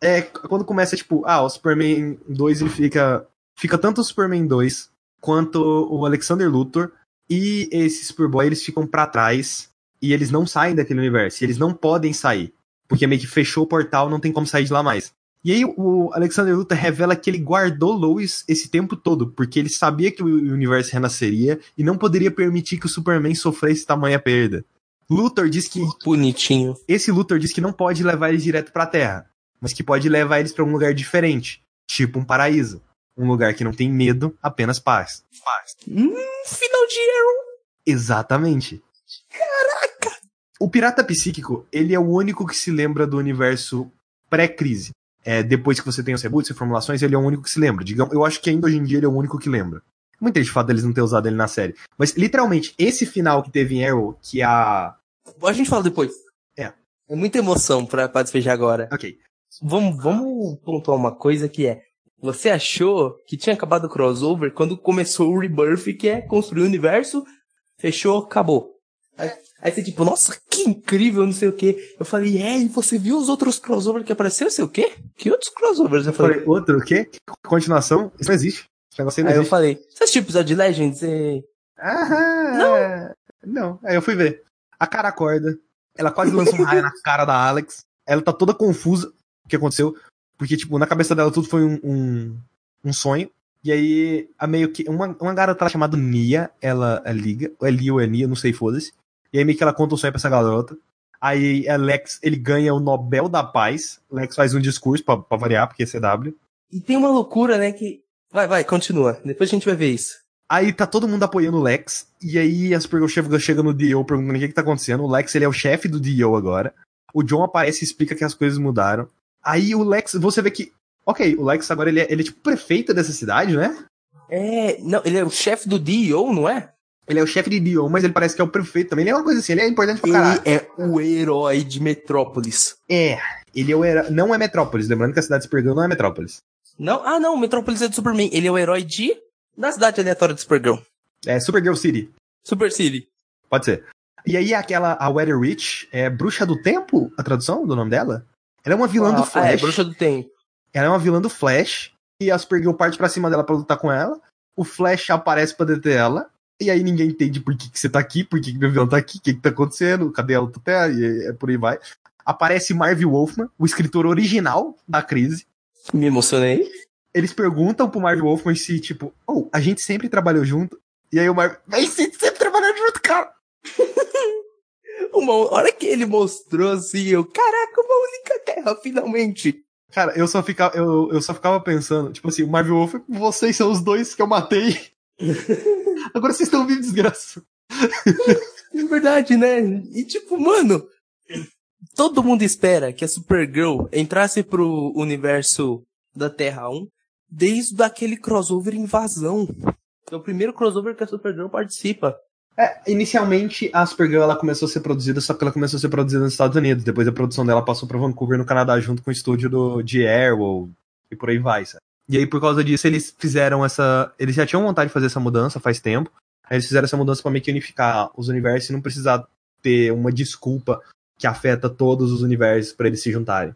É, quando começa, tipo, ah, o Superman 2 ele fica fica tanto o Superman 2 quanto o Alexander Luthor e esse Superboy eles ficam para trás e eles não saem daquele universo. eles não podem sair, porque meio que fechou o portal, não tem como sair de lá mais. E aí o Alexander Luthor revela que ele guardou Lois esse tempo todo, porque ele sabia que o universo renasceria e não poderia permitir que o Superman sofresse tamanha perda. Luthor diz que bonitinho. Esse Luthor diz que não pode levar eles direto para a Terra, mas que pode levar eles para um lugar diferente, tipo um paraíso. Um lugar que não tem medo, apenas paz. Paz. Hum, final de Arrow. Exatamente. Caraca! O pirata psíquico, ele é o único que se lembra do universo pré-crise. É, depois que você tem os reboots e formulações, ele é o único que se lembra. Digamos, eu acho que ainda hoje em dia ele é o único que lembra. Muito triste o fato deles não ter usado ele na série. Mas, literalmente, esse final que teve em Arrow, que a. A gente fala depois. É. É muita emoção pra, pra despejar agora. Ok. Vamos, vamos pontuar uma coisa que é. Você achou que tinha acabado o crossover quando começou o Rebirth, que é construir o universo, fechou, acabou. Aí, aí você tipo, nossa, que incrível, não sei o que. Eu falei, é, e você viu os outros crossovers que apareceram, sei o quê? Que outros crossovers? Eu falei, falei, outro, o quê? Continuação? Isso não existe. Aí não aí eu existe. falei, você assistiu o episódio de Legends? E... Aham. Não. Não. Aí eu fui ver. A cara acorda. Ela quase lança um raio na cara da Alex. Ela tá toda confusa o que aconteceu. Porque, tipo, na cabeça dela tudo foi um, um, um sonho. E aí, a meio que. Uma, uma garota chamada Nia, ela, ela liga. Ou é Lia ou é Nia, não sei, foda-se. E aí meio que ela conta o sonho pra essa garota. Aí Alex, ele ganha o Nobel da Paz. Lex faz um discurso pra, pra variar, porque é CW. e tem uma loucura, né, que... Vai, vai, continua. Depois a gente vai ver isso. Aí tá todo mundo apoiando o Lex. E aí a Supergirl chega, chega no Dio perguntando o que, que tá acontecendo. O Lex ele é o chefe do Dio agora. O John aparece e explica que as coisas mudaram. Aí o Lex, você vê que. Ok, o Lex agora ele é, ele é tipo prefeito dessa cidade, né? É, não, ele é o chefe do D.O., não é? Ele é o chefe de Dio, mas ele parece que é o prefeito também. Ele é uma coisa assim, ele é importante pra caralho. Ele é o herói de Metrópolis. É, ele é o herói. Não é Metrópolis, lembrando que a cidade de Supergirl não é Metrópolis. Não? Ah, não, Metrópolis é do Superman. Ele é o herói de... Da cidade aleatória de Supergirl. É Supergirl City, Super City. pode ser. E aí aquela, a Weather Witch, é Bruxa do Tempo, a tradução do nome dela? Ela é uma vilã do Ah, Flash. é, Bruxa do Tempo. Ela é uma vilã do Flash. E a Supergirl parte pra cima dela pra lutar com ela. O Flash aparece pra deter ela. E aí ninguém entende por que, que você tá aqui, por que, que meu vilão tá aqui, o que, que tá acontecendo, cadê a luta até, e é por aí vai. Aparece Marv Wolfman, o escritor original da crise. Me emocionei. Eles perguntam pro Marv Wolfman se, tipo, oh, a gente sempre trabalhou junto. E aí o Marv, mas sim, sempre trabalhou junto, cara. *laughs* Uma hora que ele mostrou assim, eu, caraca, uma única terra, finalmente. Cara, eu só ficava, eu, eu só ficava pensando, tipo assim, o Marv Wolfman, vocês são os dois que eu matei. Agora vocês estão vivos, desgraça. É *laughs* verdade, né? E tipo, mano, todo mundo espera que a Supergirl entrasse pro universo da Terra 1 desde aquele crossover invasão. É o primeiro crossover que a Supergirl participa. É, inicialmente a Supergirl ela começou a ser produzida, só que ela começou a ser produzida nos Estados Unidos. Depois a produção dela passou pra Vancouver, no Canadá, junto com o estúdio do, de Arrow e por aí vai, sabe? E aí, por causa disso, eles fizeram essa. Eles já tinham vontade de fazer essa mudança faz tempo. Aí eles fizeram essa mudança pra meio que unificar os universos e não precisar ter uma desculpa que afeta todos os universos pra eles se juntarem.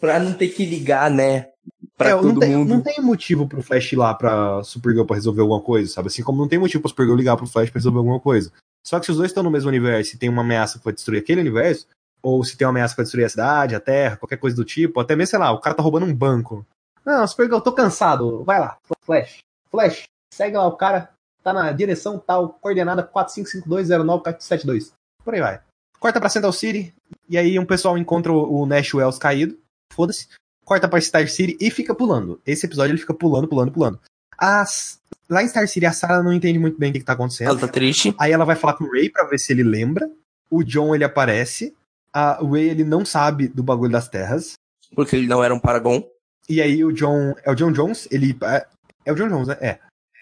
Pra não ter que ligar, né? Pra É, todo não, tem, mundo. não tem motivo pro Flash ir lá pra Supergirl pra resolver alguma coisa, sabe? Assim como não tem motivo pra Supergirl ligar pro Flash pra resolver alguma coisa. Só que se os dois estão no mesmo universo e tem uma ameaça que vai destruir aquele universo, ou se tem uma ameaça que vai destruir a cidade, a terra, qualquer coisa do tipo, até mesmo, sei lá, o cara tá roubando um banco. Não, Supergirl, eu tô cansado. Vai lá, Flash. Flash, segue lá o cara, tá na direção tal, coordenada 45520972. Por aí vai. Corta pra Central City, e aí um pessoal encontra o Nash Wells caído. Foda-se corta pra Star City e fica pulando. Esse episódio ele fica pulando, pulando, pulando. As... Lá em Star City, a Sarah não entende muito bem o que, que tá acontecendo. Ela tá triste. Aí ela vai falar com o Ray pra ver se ele lembra. O John, ele aparece. A, o Ray, ele não sabe do bagulho das terras. Porque ele não era um Paragon. E aí o John... É o John Jones? Ele... É, é o John Jones, né? É.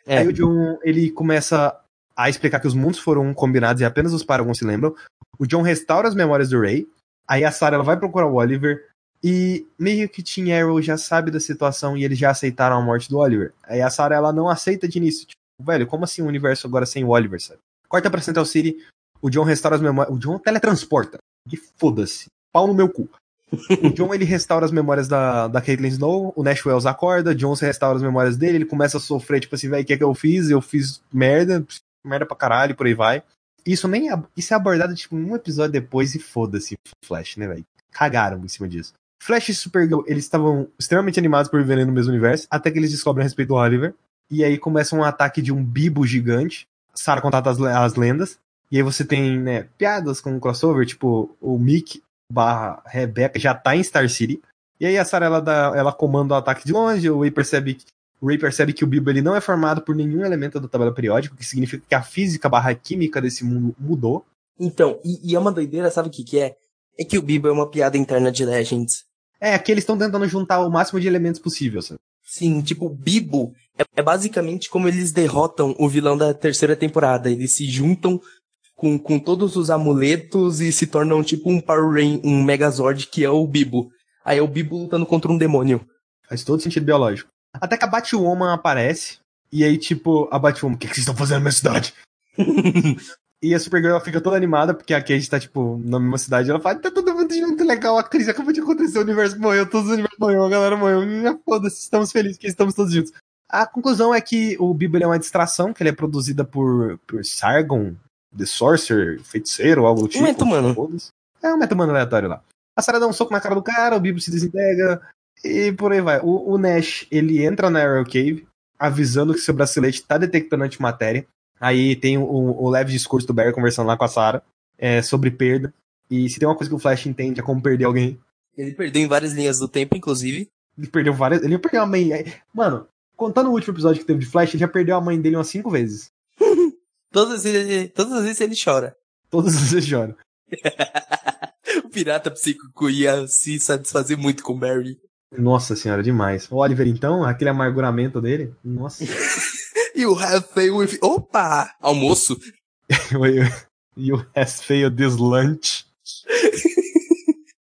É. Aí o John, ele começa a explicar que os mundos foram combinados e apenas os Paragons se lembram. O John restaura as memórias do Ray. Aí a Sarah ela vai procurar o Oliver. E meio que Team Arrow já sabe da situação e eles já aceitaram a morte do Oliver. Aí a Sarah ela não aceita de início. Tipo, velho, como assim um universo agora sem o Oliver, sabe? Corta pra Central City. O John restaura as memórias. O John teletransporta. E foda-se. Pau no meu cu. *laughs* O John ele restaura as memórias da, da Caitlyn Snow, o Nash Wells acorda, John restaura as memórias dele, ele começa a sofrer, tipo assim, velho, o que é que eu fiz? Eu fiz merda, merda pra caralho, por aí vai. Isso nem é, isso é abordado, tipo, um episódio depois e foda-se, Flash, né, velho? Cagaram em cima disso. Flash e Supergirl, eles estavam extremamente animados por viverem no mesmo universo, até que eles descobrem a respeito do Oliver, e aí começa um ataque de um bibo gigante, Sarah contata as, as lendas, e aí você tem, né, piadas com o crossover, tipo, o Mick barra Rebecca já tá em Star City. E aí a Sarah ela, dá, ela comanda o ataque de longe, o Ray percebe, que- o Ray percebe que o Bibo ele não é formado por nenhum elemento da tabela periódica, o que significa que a física barra química desse mundo mudou. Então, e, e é uma doideira, sabe o que que é? É que o Bibo é uma piada interna de Legends. É, que eles estão tentando juntar o máximo de elementos possível, sabe? Sim, tipo, o Bibo é, é basicamente como eles derrotam o vilão da terceira temporada. Eles se juntam com, com todos os amuletos e se tornam tipo um Power Rain, um Megazord que é o Bibo. Aí é o Bibo lutando contra um demônio. Faz todo sentido biológico. Até que a Batwoman aparece, e aí, tipo, a Batwoman, o que, que vocês estão fazendo na minha cidade? *laughs* e a Supergirl fica toda animada, porque a Kate tá, tipo, na mesma cidade. Ela fala, tá todo mundo muito legal, a crise acabou de acontecer, o universo morreu, todos os universos morreram, a galera morreu. Foda-se, estamos felizes que estamos todos juntos. A conclusão é que o Bibo é uma distração, que ele é produzida por, por Sargon, The Sorcerer, feiticeiro, algo do tipo. Um meta-humano. Foda-se. É um meta-humano aleatório lá. A Sarah dá um soco na cara do cara, o Bibo se desintegra, e por aí vai. O, o Nash, ele entra na Arrow Cave, avisando que seu bracelete tá detectando antimatéria. Aí tem o, o leve discurso do Barry conversando lá com a Sarah é, sobre perda. E se tem uma coisa que o Flash entende é como perder alguém. Ele perdeu em várias linhas do tempo, inclusive. Ele perdeu várias. Ele perdeu a mãe. Mano, contando o último episódio que teve de Flash, ele já perdeu a mãe dele umas cinco vezes. Todas, as vezes, ele, todas as vezes ele chora. *laughs* Todas as vezes chora. o pirata psíquico ia se satisfazer muito com o Barry. Nossa senhora, demais. O Oliver, então, aquele amarguramento dele. Nossa. you have failed with. Opa! Almoço. you have failed this lunch.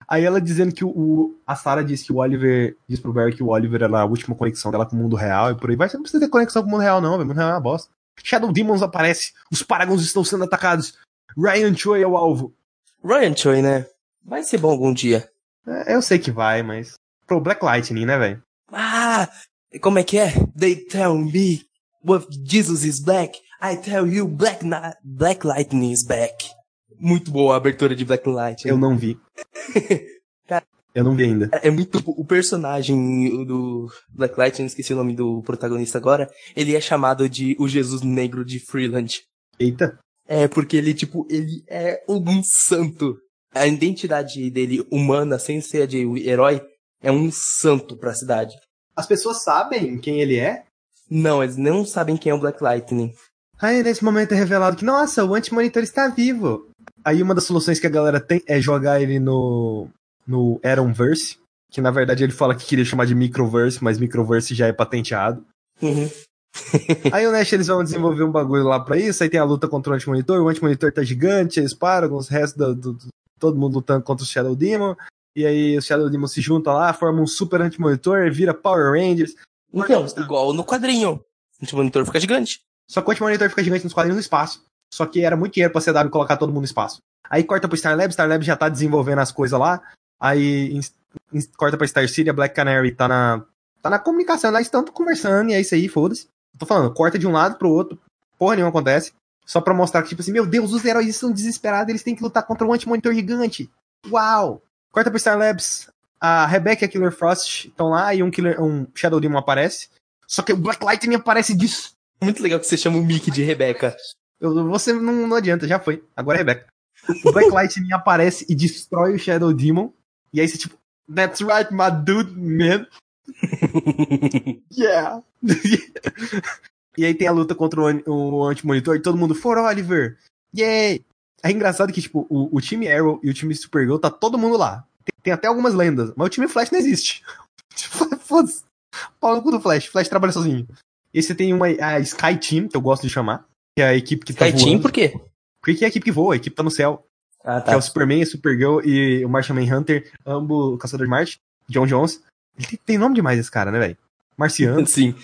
Aí ela dizendo que o, a Sarah disse que o Oliver diz pro Barry que o Oliver era a última conexão dela com o mundo real e por aí vai. Você não precisa ter conexão com o mundo real, não, velho. O mundo real é uma bosta. Shadow Demons aparece, os Paragons estão sendo atacados. Ryan Choi é o alvo. Ryan Choi, né? Vai ser bom algum dia. É, eu sei que vai, mas. Pro Black Lightning, né, velho? Ah! Como é que é? They tell me what Jesus is black. I tell you Black, Black Lightning is back. Muito boa a abertura de Black Light. Eu não vi. *laughs* Eu não vi ainda. É muito. O personagem do Black Light, não esqueci o nome do protagonista agora, ele é chamado de o Jesus Negro de Freeland. Eita. É, porque ele, tipo, ele é um santo. A identidade dele humana, sem ser a de herói, é um santo pra cidade. As pessoas sabem quem ele é? Não, eles não sabem quem é o Black Lightning. Aí nesse momento é revelado que, nossa, o anti-monitor está vivo. Aí uma das soluções que a galera tem é jogar ele no, no Atomverse, que na verdade ele fala que queria chamar de Microverse, mas Microverse já é patenteado. Uhum. *laughs* aí o Nash eles vão desenvolver um bagulho lá pra isso, aí tem a luta contra o anti-monitor, o anti-monitor tá gigante, eles param, os restos do, do, do, todo mundo lutando contra o Shadow Demon, e aí o Shadow Demon se junta lá, forma um super anti-monitor, vira Power Rangers. Então, igual no quadrinho. O anti-monitor fica gigante. Só que o anti-monitor fica gigante nos quadrinhos no espaço. Só que era muito dinheiro pra CW colocar todo mundo no espaço. Aí corta pro Star Lab, Star Lab já tá desenvolvendo as coisas lá. Aí in, in, corta pra Star City, a Black Canary tá na, tá na comunicação, lá estão conversando, e é isso aí, foda-se. Tô falando, corta de um lado pro outro, porra nenhuma acontece. Só pra mostrar que, tipo assim, meu Deus, os heróis estão desesperados, eles têm que lutar contra um anti-monitor gigante. Uau! Corta pro Star Labs, a Rebecca e a Killer Frost estão lá, e um, Killer, um Shadow Demon aparece. Só que o Black Lightning aparece disso. Muito legal que você chama o Mickey de Rebecca. Eu, você não, não adianta, já foi. Agora é Rebecca. O Black *laughs* Lightning aparece e destrói o Shadow Demon. E aí você, tipo, That's right, my dude, man. yeah. *laughs* e aí tem a luta contra o, o anti-monitor e todo mundo, for Oliver. Yay! É engraçado que, tipo, o, o time Arrow e o time Supergirl tá todo mundo lá. Tem, tem até algumas lendas, mas o time Flash não existe. *laughs* Foda-se. Pau no cu do Flash. Flash trabalha sozinho. E você tem uma a Sky Team, que eu gosto de chamar, que é a equipe que Sky tá voando. Team por quê? Porque é a equipe que voa, a equipe tá no céu. Ah, Que é tá. o Superman, Supergirl e o Martian Manhunter, ambos o Caçador de Marte, John Jones. Ele tem, tem nome demais esse cara, né, velho? Marciano. *laughs* Sim.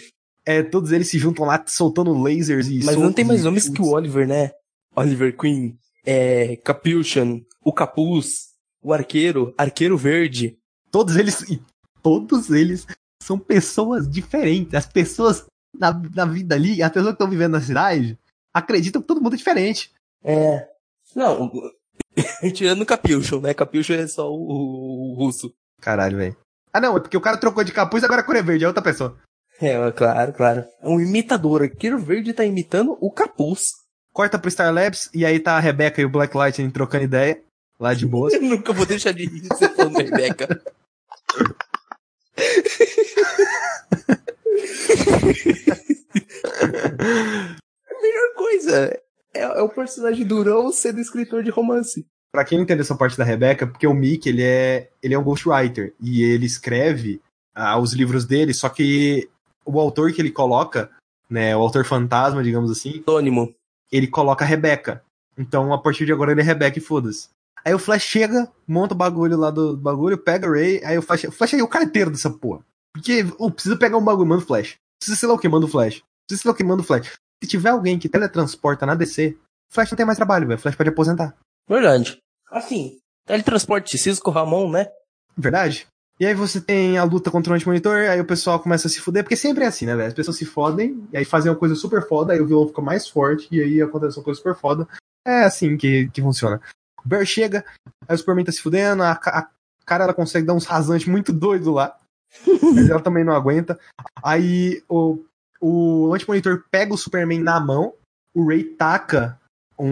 é, todos eles se juntam lá soltando lasers e Mas não tem mais nomes que o. Oliver, né? Oliver Queen, é, Capuchin, o Capuz, o Arqueiro, Arqueiro Verde. Todos eles. E todos eles são pessoas diferentes. As pessoas na, na vida ali, as pessoas que estão vivendo na cidade, acreditam que todo mundo é diferente. É. Não, tirando o Capuchin, né? Capuchin é só o, o russo. Caralho, velho. Ah, não, é porque o cara trocou de capuz agora a cor é verde, é outra pessoa. É, claro, claro. É um imitador. Arqueiro Verde tá imitando o Capuz. Corta pro Star Labs e aí tá a Rebecca e o Black Lightning trocando ideia. Lá de boas. *laughs* Eu nunca vou deixar de rir você falando da Rebeca. A melhor coisa é, é o personagem durão sendo escritor de romance. Pra quem não entende essa parte da Rebecca, porque o Mick, ele é, ele é um ghostwriter, e ele escreve ah, os livros dele, só que o autor que ele coloca, né, o autor fantasma, digamos assim, Anônimo. ele coloca Rebecca. Então, a partir de agora, ele é Rebecca e foda-se. Aí o Flash chega, monta o bagulho lá do bagulho, pega o Ray, aí o Flash. O Flash é o carteiro dessa porra. Porque, oh, precisa pegar um bagulho, manda o Flash. Precisa sei lá o que, manda o Flash. Precisa sei lá o que, manda o Flash. Se tiver alguém que teletransporta na DC, o Flash não tem mais trabalho, velho. O Flash pode aposentar. Verdade. Assim, teletransporte Cisco Ramon, né? Verdade? E aí você tem a luta contra o anti-monitor, aí o pessoal começa a se fuder, porque sempre é assim, né, velho? As pessoas se fodem, e aí fazem uma coisa super foda, aí o vilão fica mais forte, e aí acontece uma coisa super foda. É assim que, que funciona. O Bear chega, aí o Superman tá se fudendo, a, a cara ela consegue dar uns rasantes muito doidos lá. *laughs* mas ela também não aguenta. Aí o, o anti-monitor pega o Superman na mão, o Ray taca um,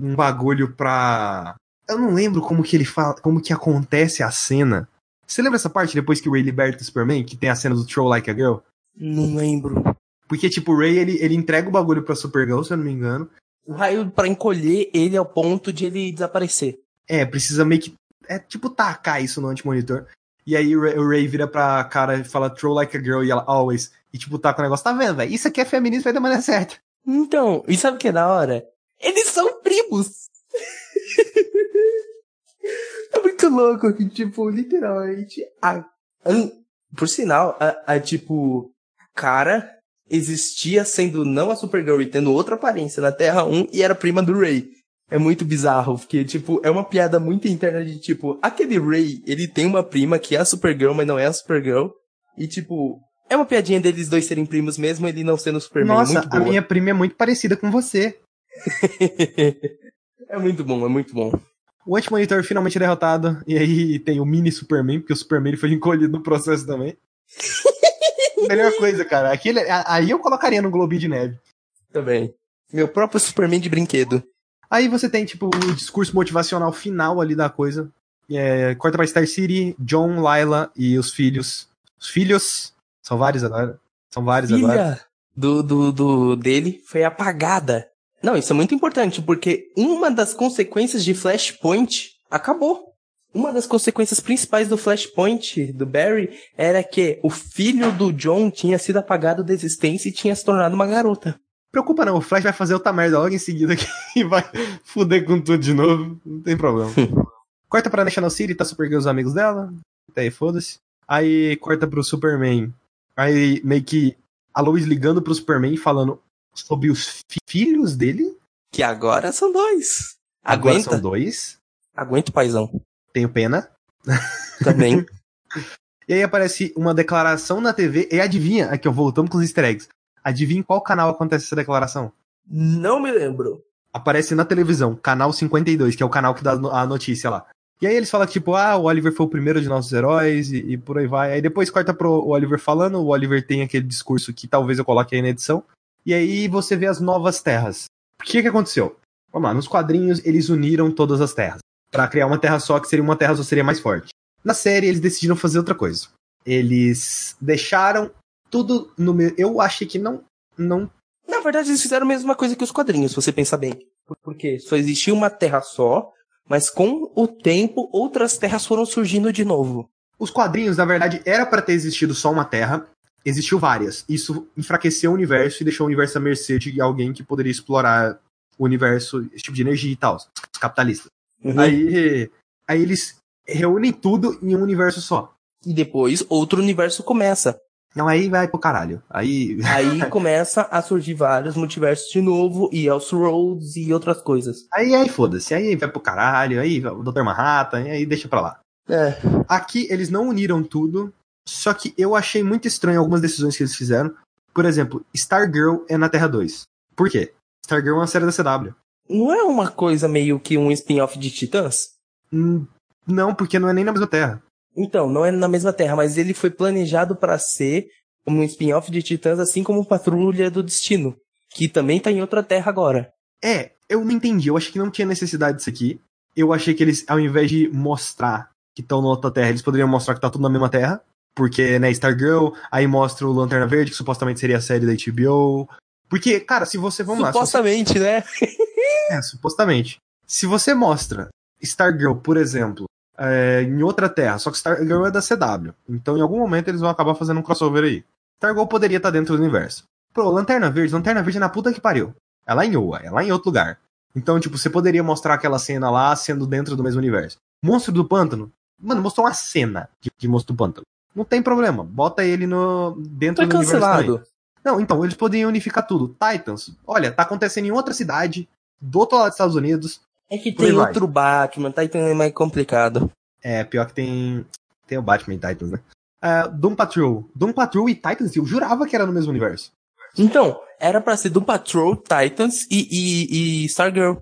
um bagulho pra. Eu não lembro como que ele fala, como que acontece a cena. Você lembra essa parte depois que o Ray liberta o Superman, que tem a cena do Troll Like a Girl? Não lembro. Porque, tipo, o Ray, ele, ele entrega o bagulho pra Supergirl, se eu não me engano. O raio pra encolher ele ao ponto de ele desaparecer. É, precisa meio que. É tipo tacar isso no anti-monitor. E aí o Ray vira pra cara e fala Troll Like a Girl e ela always. E tipo, taca o negócio. Tá vendo, velho? Isso aqui é feminismo vai da maneira certa. Então, e sabe o que é da hora? Eles são primos! *laughs* é muito louco que, tipo, literalmente, a, por sinal, a, a, tipo, cara existia sendo não a Supergirl e tendo outra aparência na Terra 1 e era prima do Ray. É muito bizarro, porque, tipo, é uma piada muito interna de, tipo, aquele Ray, ele tem uma prima que é a Supergirl, mas não é a Supergirl. E, tipo, é uma piadinha deles dois serem primos mesmo, ele não sendo Superman. Nossa, muito a boa. minha prima é muito parecida com você. *laughs* é muito bom, é muito bom. O anti-monitor finalmente é derrotado. E aí tem o mini Superman, porque o Superman foi encolhido no processo também. *laughs* Melhor coisa, cara. Aquele, aí eu colocaria no Globinho de Neve. Também. Meu próprio Superman de brinquedo. Aí você tem, tipo, o discurso motivacional final ali da coisa. É, corta pra Star City, John, Lila e os filhos. Os filhos. São vários agora. São vários agora. Filha do, do, do dele foi apagada. Não, isso é muito importante, porque uma das consequências de Flashpoint acabou. Uma das consequências principais do Flashpoint do Barry era que o filho do John tinha sido apagado da existência e tinha se tornado uma garota. Preocupa não, o Flash vai fazer outra merda logo em seguida e *laughs* vai fuder com tudo de novo. Não tem problema. *laughs* corta pra National City, tá Supergirl os amigos dela. Até aí, foda-se. Aí corta pro Superman. Aí meio que a Lois ligando pro Superman falando sobre os fi- filhos dele. Que agora são dois. Agora Aguenta? são dois. Aguenta o paizão. Tenho pena. Também. *laughs* E aí aparece uma declaração na TV. E adivinha, aqui ó, voltamos com os easter eggs. Adivinha em qual canal acontece essa declaração? Não me lembro. Aparece na televisão, canal 52, que é o canal que dá a notícia lá. E aí eles falam tipo, ah, o Oliver foi o primeiro de nossos heróis e, e por aí vai. Aí depois corta pro Oliver falando, o Oliver tem aquele discurso que talvez eu coloque aí na edição. E aí você vê as novas terras. O que que aconteceu? Vamos lá, nos quadrinhos eles uniram todas as terras. Pra criar uma terra só, que seria uma terra só seria mais forte. Na série eles decidiram fazer outra coisa. Eles deixaram tudo no meu. Eu achei que não. não Na verdade, eles fizeram a mesma coisa que os quadrinhos, se você pensar bem. Por- Porque só existia uma terra só, mas com o tempo, outras terras foram surgindo de novo. Os quadrinhos, na verdade, era pra ter existido só uma Terra. Existiu várias. Isso enfraqueceu o universo e deixou o universo à mercê de alguém que poderia explorar o universo, esse tipo de energia e tal. Os capitalistas. Uhum. Aí, aí eles reúnem tudo em um universo só. E depois, outro universo começa. Não, aí vai pro caralho. Aí. *laughs* Aí começa a surgir vários multiversos de novo, e Elseworlds e outras coisas. Aí, aí foda-se. Aí vai pro caralho. Aí o Dr. Manhattan. E aí deixa pra lá. É. Aqui eles não uniram tudo, só que eu achei muito estranho algumas decisões que eles fizeram. Por exemplo, Stargirl é na Terra 2. Por quê? Stargirl é uma série da CW. Não é uma coisa meio que um spin-off de Titãs? Hum, Não, porque não é nem na mesma Terra. Então, não é na mesma terra, mas ele foi planejado pra ser um spin-off de Titãs, assim como Patrulha do Destino, que também tá em outra terra agora. É, eu não entendi. Eu achei que não tinha necessidade disso aqui. Eu achei que eles, ao invés de mostrar que estão na outra Terra, eles poderiam mostrar que tá tudo na mesma Terra. Porque, né, Stargirl, aí mostra o Lanterna Verde, que supostamente seria a série da HBO. Porque, cara, se você. Vamos lá. se você- Supostamente, né? *laughs* É, supostamente. Se você mostra Stargirl, por exemplo, é, em outra terra, só que Stargirl é da CW. Então, em algum momento, eles vão acabar fazendo um crossover aí. Stargirl poderia estar dentro do universo. Pô, Lanterna Verde, Lanterna Verde é na puta que pariu. É lá em Oa, é lá em outro lugar. Então, tipo, você poderia mostrar aquela cena lá sendo dentro do mesmo universo. Monstro do Pântano, mano, mostrou uma cena de, de Monstro do Pântano. Não tem problema, bota ele no dentro Foi do universo cancelado. também. Não, então, eles poderiam unificar tudo. Titans, olha, tá acontecendo em outra cidade, do outro lado dos Estados Unidos. É que tem outro Batman, Titan é mais complicado. É, pior que tem. Tem o Batman e Titans, né? É, Doom Patrol. Doom Patrol e Titans, eu jurava que era no mesmo universo. Então, era pra ser do Patrol, Titans e, e, e Stargirl.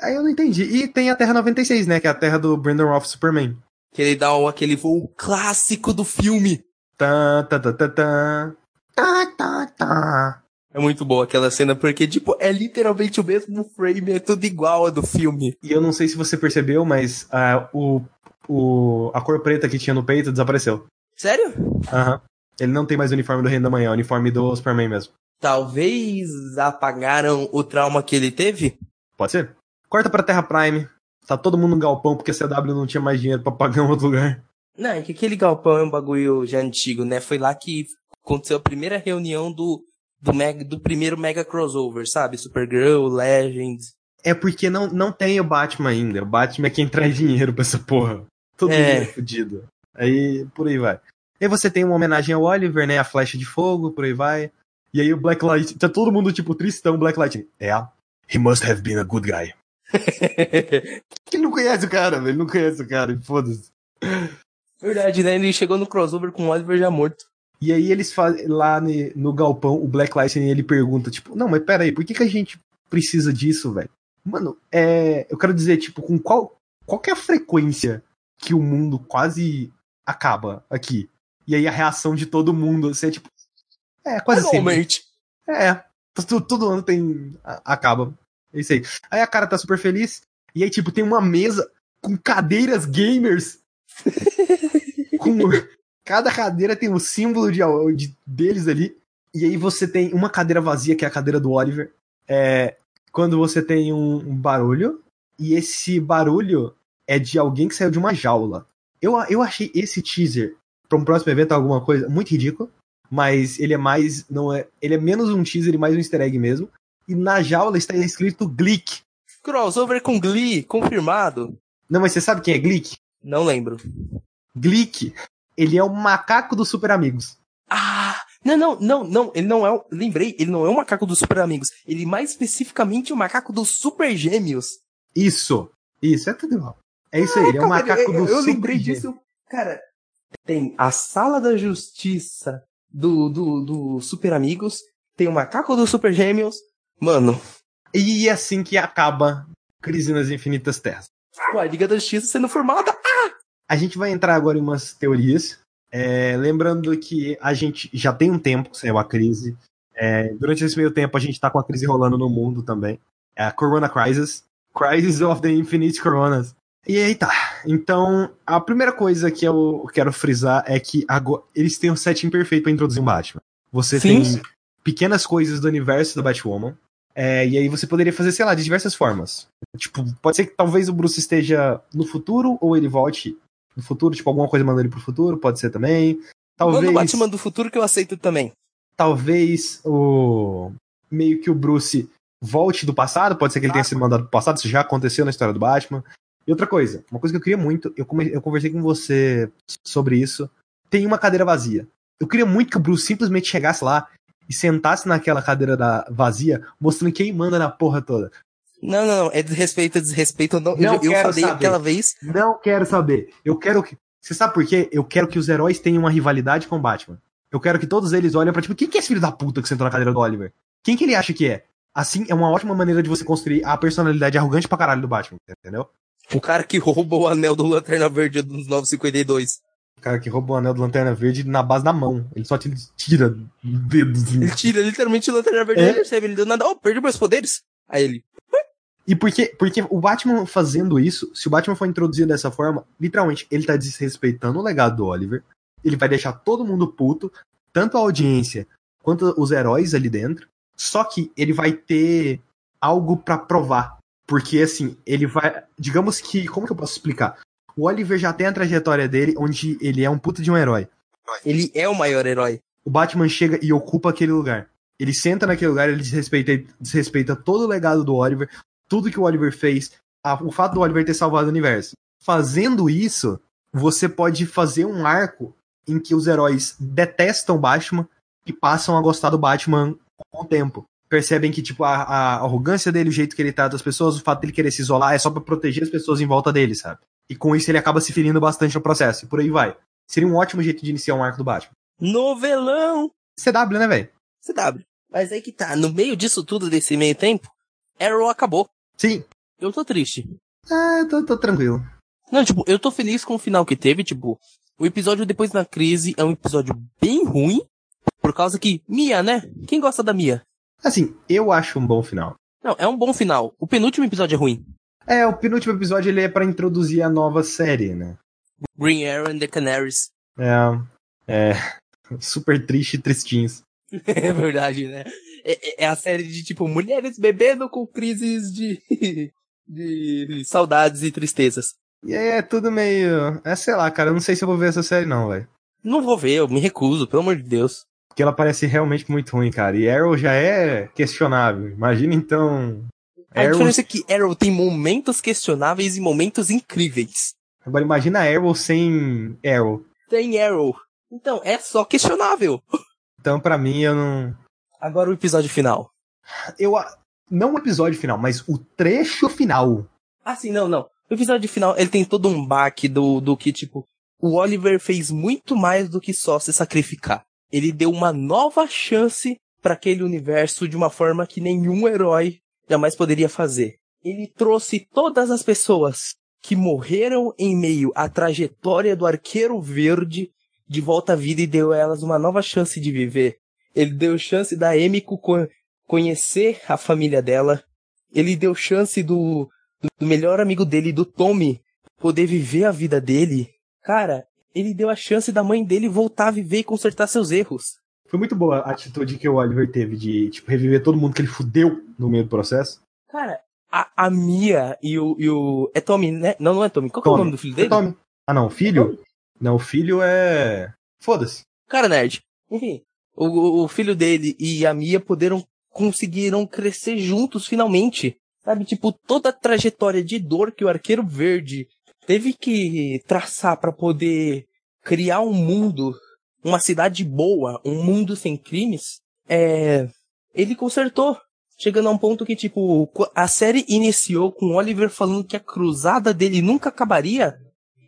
Aí eu não entendi. E tem a Terra 96, né? Que é a Terra do Brandon Roth Superman. Que ele dá o- aquele voo clássico do filme. Tá, tá, tá, tá, tá. Tá, tá, tá. É muito boa aquela cena, porque, tipo, é literalmente o mesmo frame, é tudo igual a do filme. E eu não sei se você percebeu, mas ah, o, o, a cor preta que tinha no peito desapareceu. Sério? Aham. Ele não tem mais o uniforme do Reino da Manhã, é o uniforme do Superman mesmo. Talvez apagaram o trauma que ele teve? Pode ser? Corta pra Terra Prime. Tá todo mundo no galpão porque a CW não tinha mais dinheiro pra pagar em outro lugar. Não, é que aquele galpão é um bagulho já antigo, né? Foi lá que aconteceu a primeira reunião do, do, mega, do primeiro mega crossover, sabe? Supergirl, Legends. É porque não, não tem o Batman ainda. O Batman é quem traz dinheiro pra essa porra. Todo É. mundo é fudido. Aí, por aí vai. E aí você tem uma homenagem ao Oliver, né? A flecha de fogo, por aí vai. E aí o Black Light. Tá todo mundo, tipo, tristão, Black Light. É. He must have been a good guy. *laughs* Ele não conhece o cara, velho. Ele não conhece o cara. Foda-se. Verdade, né? Ele chegou no crossover com o Oliver já morto. E aí eles fazem lá ne- no galpão, o Black Lightning ele pergunta, tipo, não, mas pera aí, por que, que a gente precisa disso, velho? Mano, é. Eu quero dizer, tipo, com qual. Qual que é a frequência que o mundo quase acaba aqui? E aí a reação de todo mundo, assim, é tipo. É, quase sempre. Anualmente. É. Todo, todo ano tem. Acaba. É isso aí. Aí a cara tá super feliz. E aí, tipo, tem uma mesa com cadeiras gamers. *laughs* com. Cada cadeira tem o símbolo de, de- deles ali. E aí você tem uma cadeira vazia, que é a cadeira do Oliver. É, quando você tem um, um barulho. E esse barulho é de alguém que saiu de uma jaula. Eu, eu achei esse teaser pra um próximo evento alguma coisa muito ridículo. Mas ele é mais. não é Ele é menos um teaser e mais um easter egg mesmo. E na jaula está escrito Glick. Crossover com Glee, confirmado. Não, mas você sabe quem é Glick? Não lembro. Glick, ele é o macaco dos Super Amigos. Ah! Não, não, não, não. Ele não é o. Lembrei, ele não é o macaco dos Super Amigos. Ele mais especificamente é o macaco dos Super Gêmeos. Isso, isso, é tudo igual. É isso aí, ele é o macaco eu, do eu, eu Super lembrei Gêmeos. disso. Cara, tem a Sala da Justiça do, do, do Super Amigos. Tem o macaco dos Super Gêmeos. Mano, E é assim que acaba Crise nas Infinitas Terras. a Liga da Justiça sendo formada. A gente vai entrar agora em umas teorias. É, lembrando que a gente já tem um tempo sem uma crise. É, durante esse meio tempo, a gente tá com a crise rolando no mundo também. É a Corona Crisis. Crisis of the Infinite Coronas. E aí tá. Então, a primeira coisa que eu quero frisar é que agora, eles têm um setting perfeito pra introduzir um Batman. Você Sim. tem pequenas coisas do universo da Batwoman. É, e aí você poderia fazer, sei lá, de diversas formas. Tipo, pode ser que talvez o Bruce esteja no futuro ou ele volte no futuro, tipo, alguma coisa mandando ele pro futuro, pode ser também. Talvez, Manda o Batman do futuro que eu aceito também. talvez o meio que o Bruce volte do passado, pode ser que ele tenha sido mandado pro passado, isso já aconteceu na história do Batman. E outra coisa, uma coisa que eu queria muito, eu, come- eu conversei com você sobre isso, tem uma cadeira vazia. Eu queria muito que o Bruce simplesmente chegasse lá e sentasse naquela cadeira da vazia, mostrando quem manda na porra toda. Não, não, não. É desrespeito, é desrespeito. Não, Não eu, eu falei saber. aquela vez. Não quero saber. Eu quero que. Você sabe por quê? Eu quero que os heróis tenham uma rivalidade com o Batman. Eu quero que todos eles olhem pra tipo, quem que é esse filho da puta que sentou na cadeira do Oliver? Quem que ele acha que é? Assim, é uma ótima maneira de você construir a personalidade arrogante pra caralho do Batman, entendeu? O cara que roubou o anel do Lanterna Verde dos 952. O cara que roubou o anel do Lanterna Verde na base da mão. Ele só te tira dedos. Ele tira literalmente o Lanterna Verde É. e percebe. Ele deu nada. Oh, perdi meus poderes. Aí ele. E por quê? Porque o Batman fazendo isso, se o Batman for introduzido dessa forma, literalmente, ele tá desrespeitando o legado do Oliver. Ele vai deixar todo mundo puto, tanto a audiência quanto os heróis ali dentro. Só que ele vai ter algo pra provar. Porque, assim, ele vai. Digamos que. Como que eu posso explicar? O Oliver já tem a trajetória dele, onde ele é um puta de um herói. Ele é o maior herói. O Batman chega e ocupa aquele lugar. Ele senta naquele lugar, ele desrespeita, desrespeita todo o legado do Oliver, tudo que o Oliver fez, a, o fato do Oliver ter salvado o universo. Fazendo isso, você pode fazer um arco em que os heróis detestam o Batman e passam a gostar do Batman com o tempo. Percebem que, tipo, a, a arrogância dele, o jeito que ele trata as pessoas, o fato dele querer se isolar é só para proteger as pessoas em volta dele, sabe? E com isso ele acaba se ferindo bastante no processo. E por aí vai. Seria um ótimo jeito de iniciar um arco do Batman. Novelão! CW, né, velho? CW. Mas aí que tá, no meio disso tudo, desse meio tempo, Arrow acabou. Sim. Eu tô triste. Ah, tô, tô tranquilo. Não, tipo, eu tô feliz com o final que teve, tipo, o episódio depois da crise é um episódio bem ruim, por causa que, Mia, né? Quem gosta da Mia? Assim, eu acho um bom final. Não, é um bom final. O penúltimo episódio é ruim. É, o penúltimo episódio ele é para introduzir a nova série, né? Green Arrow and the Canaries. É, é *laughs* super triste e tristinhos. *laughs* é verdade, né? É, é, a série de, tipo, mulheres bebendo com crises de, *laughs* de saudades e tristezas. E aí é tudo meio... É, sei lá, cara, eu não sei se eu vou ver essa série não, velho. Não vou ver, eu me recuso, pelo amor de Deus. Porque ela parece realmente muito ruim, cara. E Arrow já é questionável. Imagina então... A Arrow... diferença é que Arrow tem momentos questionáveis e momentos incríveis. Agora imagina Arrow sem Arrow. Sem Arrow. Então, é só questionável. *laughs* Então, para mim, eu não. Agora o episódio final. Eu. Não o episódio final, mas o trecho final. Ah, sim, não, não. O episódio final, ele tem todo um baque do, do que, tipo, o Oliver fez muito mais do que só se sacrificar. Ele deu uma nova chance para aquele universo de uma forma que nenhum herói jamais poderia fazer. Ele trouxe todas as pessoas que morreram em meio à trajetória do Arqueiro Verde de volta à vida e deu a elas uma nova chance de viver. Ele deu chance da Emiko conhecer a família dela. Ele deu chance do, do melhor amigo dele, do Tommy, poder viver a vida dele. Cara, ele deu a chance da mãe dele voltar a viver e consertar seus erros. Foi muito boa a atitude que o Oliver teve de, tipo, reviver todo mundo que ele fudeu no meio do processo. Cara, a, a Mia e o, e o. É Tommy, né? Não, não é Tommy. Qual Tommy. é o nome do filho dele? É Tommy. Ah, não, filho? Não, o filho é. Foda-se. Cara, nerd. Enfim, o, o filho dele e a Mia poderam conseguiram crescer juntos finalmente. Sabe, tipo, toda a trajetória de dor que o Arqueiro Verde teve que traçar para poder criar um mundo, uma cidade boa, um mundo sem crimes, é. Ele consertou. Chegando a um ponto que, tipo, a série iniciou com Oliver falando que a cruzada dele nunca acabaria.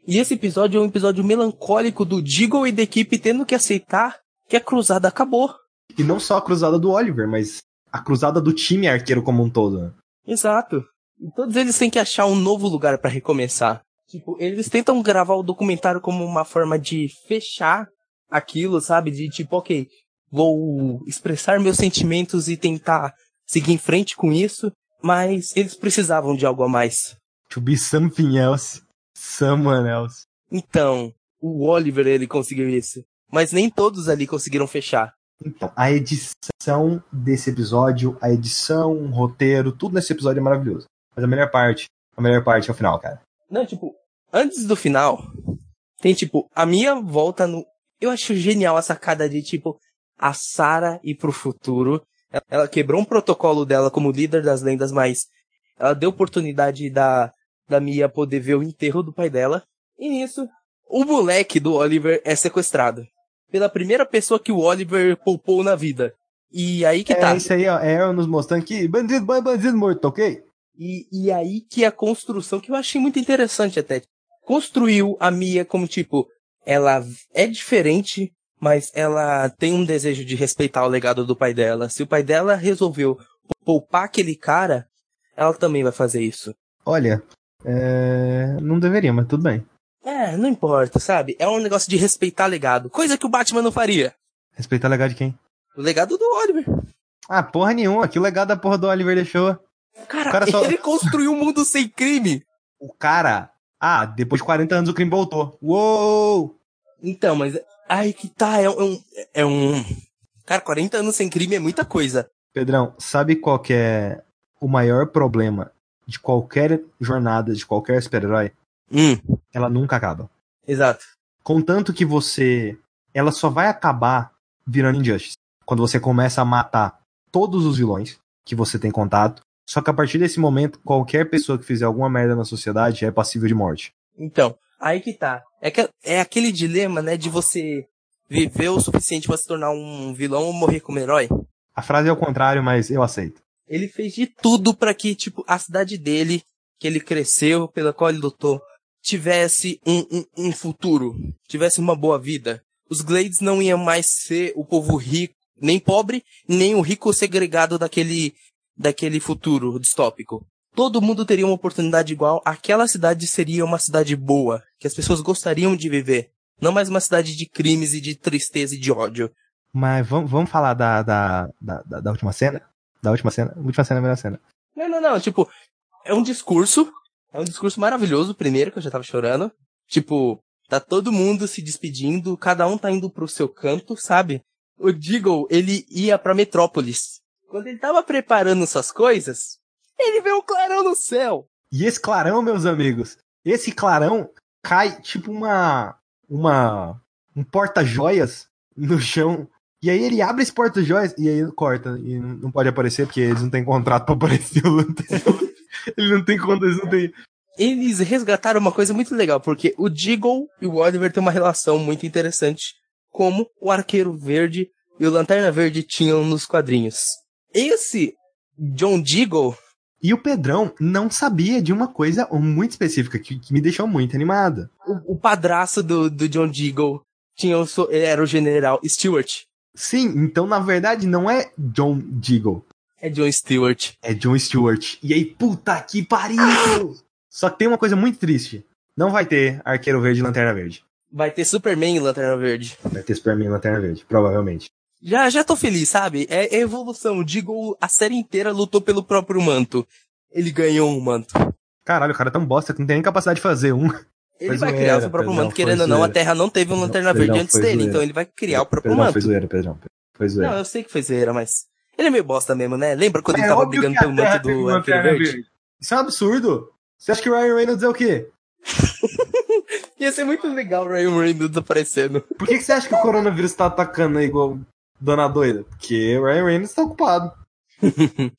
E esse episódio é um episódio melancólico do Diggle e da equipe tendo que aceitar que a cruzada acabou. E não só a cruzada do Oliver, mas a cruzada do time arqueiro como um todo. Né? Exato. E todos eles têm que achar um novo lugar para recomeçar. Tipo, eles tentam gravar o documentário como uma forma de fechar aquilo, sabe? De tipo, ok, vou expressar meus sentimentos e tentar seguir em frente com isso, mas eles precisavam de algo a mais. To be something else. Someone else. Então, o Oliver ele conseguiu isso. Mas nem todos ali conseguiram fechar. Então, a edição desse episódio, a edição, o roteiro, tudo nesse episódio é maravilhoso. Mas a melhor parte, a melhor parte é o final, cara. Não, tipo, antes do final, tem tipo, a minha volta no. Eu acho genial a sacada de tipo, a Sarah ir pro futuro. Ela quebrou um protocolo dela como líder das lendas, mas ela deu oportunidade da, da Mia poder ver o enterro do pai dela. E nisso, o moleque do Oliver é sequestrado pela primeira pessoa que o Oliver poupou na vida. E aí que é, tá. É isso aí, ó. É nos mostrando que bandido bom é bandido morto, ok? E, e aí que a construção, que eu achei muito interessante até. Construiu a Mia como tipo, ela é diferente, mas ela tem um desejo de respeitar o legado do pai dela. Se o pai dela resolveu poupar aquele cara, ela também vai fazer isso. Olha, é... não deveria, mas tudo bem. É, não importa, sabe? É um negócio de respeitar legado. Coisa que o Batman não faria. Respeitar o legado de quem? O legado do Oliver. Ah, porra nenhuma. Que o legado da porra do Oliver deixou. Cara, cara só... ele construiu um mundo sem crime. O cara. Ah, depois de 40 anos o crime voltou. Uou! Então, mas. Ai, que tá. É um. É um. Cara, 40 anos sem crime é muita coisa. Pedrão, sabe qual que é o maior problema de qualquer jornada, de qualquer super-herói, Hum, ela nunca acaba. exato. Contanto que você. Ela só vai acabar virando Injustice. Quando você começa a matar todos os vilões que você tem contato. Só que a partir desse momento, qualquer pessoa que fizer alguma merda na sociedade é passível de morte. Então, aí que tá. É, que, é aquele dilema, né, de você viver o suficiente pra se tornar um vilão ou morrer como herói. A frase é o contrário, mas eu aceito. Ele fez de tudo pra que, tipo, a cidade dele, que ele cresceu, pela qual ele lutou, tivesse um, um, um futuro, tivesse uma boa vida. Os Glades não iam mais ser o povo rico, nem pobre, nem o rico segregado daquele, daquele futuro distópico. Todo mundo teria uma oportunidade igual, aquela cidade seria uma cidade boa, que as pessoas gostariam de viver. Não mais uma cidade de crimes e de tristeza e de ódio. Mas vamos, vamos falar da, da, da, da- última cena? Da última cena? Última cena é a melhor cena. Não, não, não. Tipo, é um discurso. É um discurso maravilhoso, primeiro, que eu já tava chorando. Tipo, tá todo mundo se despedindo, cada um tá indo pro seu canto, sabe? O Deagle, ele ia pra Metrópolis. Quando ele tava preparando suas coisas, ele vê um clarão no céu. E esse clarão, meus amigos, esse clarão cai tipo uma. uma. um porta-joias no chão. E aí ele abre esse porta-joias e aí corta. E não pode aparecer porque eles não têm contrato pra aparecer o lanterna. *laughs* *laughs* Ele não tem conta, eles não têm. Eles resgataram uma coisa muito legal, porque o Deagle e o Oliver têm uma relação muito interessante, como o Arqueiro Verde e o Lanterna Verde tinham nos quadrinhos. Esse John Deagle E o Pedrão não sabia de uma coisa muito específica que, que me deixou muito animada. o, o padraço do, do John Deagle tinha o, era o General Stewart. Sim, então na verdade não é John Deagle, É John Stewart. é John Stewart. E aí, puta que pariu! Só que tem uma coisa muito triste. Não vai ter Arqueiro Verde e Lanterna Verde. Vai ter Superman e Lanterna Verde. Vai ter Superman e Lanterna Verde, provavelmente. Já, já tô feliz, sabe? É, evolução. O Deagle, a série inteira lutou pelo próprio manto. Ele ganhou um manto. Caralho, o cara é tão bosta que não tem nem capacidade de fazer um. Ele vai criar o seu próprio manto, querendo ou não. A. Terra não teve um Lanterna Verde antes dele, então ele vai criar o próprio manto. foi zoeira, Pedrão. Foi zoeira. Não, eu sei que foi zoeira, mas. Ele é meio bosta mesmo, né? Lembra quando É ele tava brigando pelo manto do Lanterna Verde? Verde. Isso é um absurdo. Você acha que o Ryan Reynolds é o quê? *laughs* Ia ser muito legal o Ryan Reynolds aparecendo. Por que, que você acha que o coronavírus tá atacando aí igual Dona Doida? Porque o Ryan Reynolds tá ocupado. *laughs*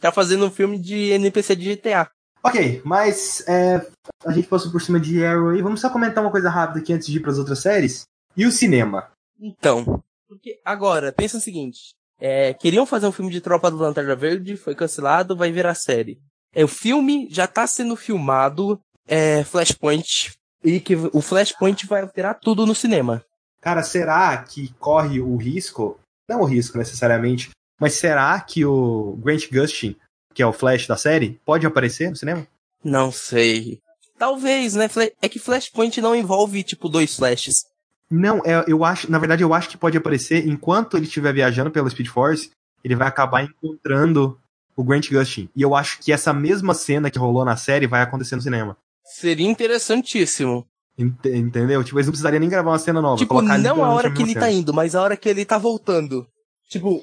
Tá fazendo um filme de NPC de GTA. Ok, mas é, a gente passou por cima de Arrow e vamos só comentar uma coisa rápida aqui antes de ir pras outras séries. E o cinema? Então, porque agora, pensa o seguinte. É, queriam fazer um filme de Tropa do Lanterna Verde, foi cancelado, vai virar série. É, o filme já tá sendo filmado, é, Flashpoint, e que o Flashpoint vai alterar tudo no cinema. Cara, será que corre o risco? Não o risco necessariamente, mas será que o Grant Gustin, que é o Flash da série, pode aparecer no cinema? Não sei. Talvez, né? É que Flashpoint não envolve, tipo, dois flashes. Não, é, eu acho, na verdade, eu acho que pode aparecer enquanto ele estiver viajando pela Speed Force, ele vai acabar encontrando o Grant Gustin. E eu acho que essa mesma cena que rolou na série vai acontecer no cinema. Seria interessantíssimo. Ent- entendeu? Tipo, eles não precisariam nem gravar uma cena nova. Tipo, colocar não a hora que ele tá cena. indo, mas a hora que ele tá voltando. Tipo,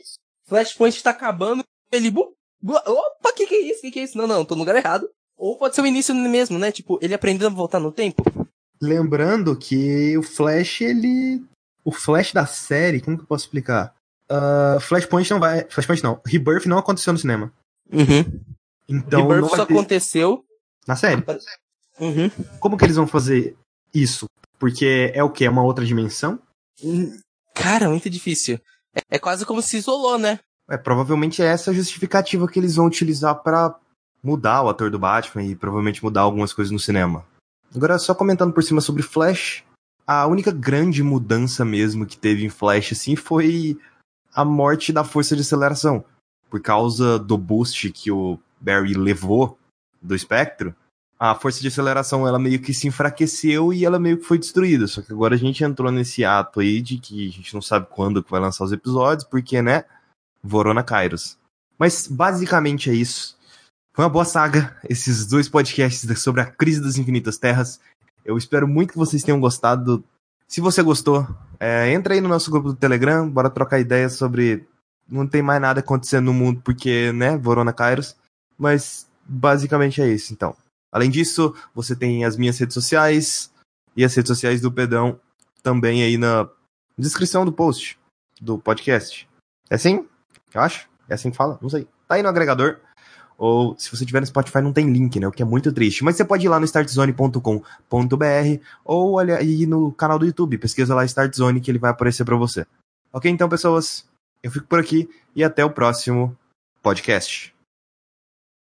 Flashpoint tá acabando, ele. Opa, que que é isso? Que que é isso? Não, não, tô no lugar errado. Ou pode ser o início mesmo, né? Tipo, ele aprendendo a voltar no tempo. Lembrando que o Flash, ele. O Flash da série, como que eu posso explicar? Ah, Flashpoint não vai. Flashpoint não. Rebirth não aconteceu no cinema. Uhum. Então. Rebirth não vai só ter- aconteceu. Na série. Uhum. Como que eles vão fazer isso? Porque é o quê? É uma outra dimensão? Hum, Cara, muito difícil. É, é quase como se isolou, né? É, provavelmente é essa a justificativa que eles vão utilizar pra mudar o ator do Batman e provavelmente mudar algumas coisas no cinema. Agora, só comentando por cima sobre Flash, a única grande mudança mesmo que teve em Flash, assim, foi a morte da força de aceleração. Por causa do boost que o Barry levou do espectro, a força de aceleração ela meio que se enfraqueceu e ela meio que foi destruída. Só que agora a gente entrou nesse ato aí de que a gente não sabe quando que vai lançar os episódios, porque, né? Vorona Kairos. Mas basicamente é isso. Foi uma boa saga, esses dois podcasts sobre a crise das infinitas terras. Eu espero muito que vocês tenham gostado. Se você gostou, é, entra aí no nosso grupo do Telegram, bora trocar ideias sobre. Não tem mais nada acontecendo no mundo porque, né, Vorona Kairos. Mas basicamente é isso, então. Além disso, você tem as minhas redes sociais e as redes sociais do Pedrão também aí na descrição do post do podcast. É assim? Eu acho? É assim que fala? Não sei. Tá aí no agregador. Ou se você tiver no Spotify não tem link, né? O que é muito triste. Mas você pode ir lá no startzone.com.br ou olha aí no canal do YouTube, pesquisa lá Startzone que ele vai aparecer para você. Ok, então pessoas, eu fico por aqui e até o próximo podcast.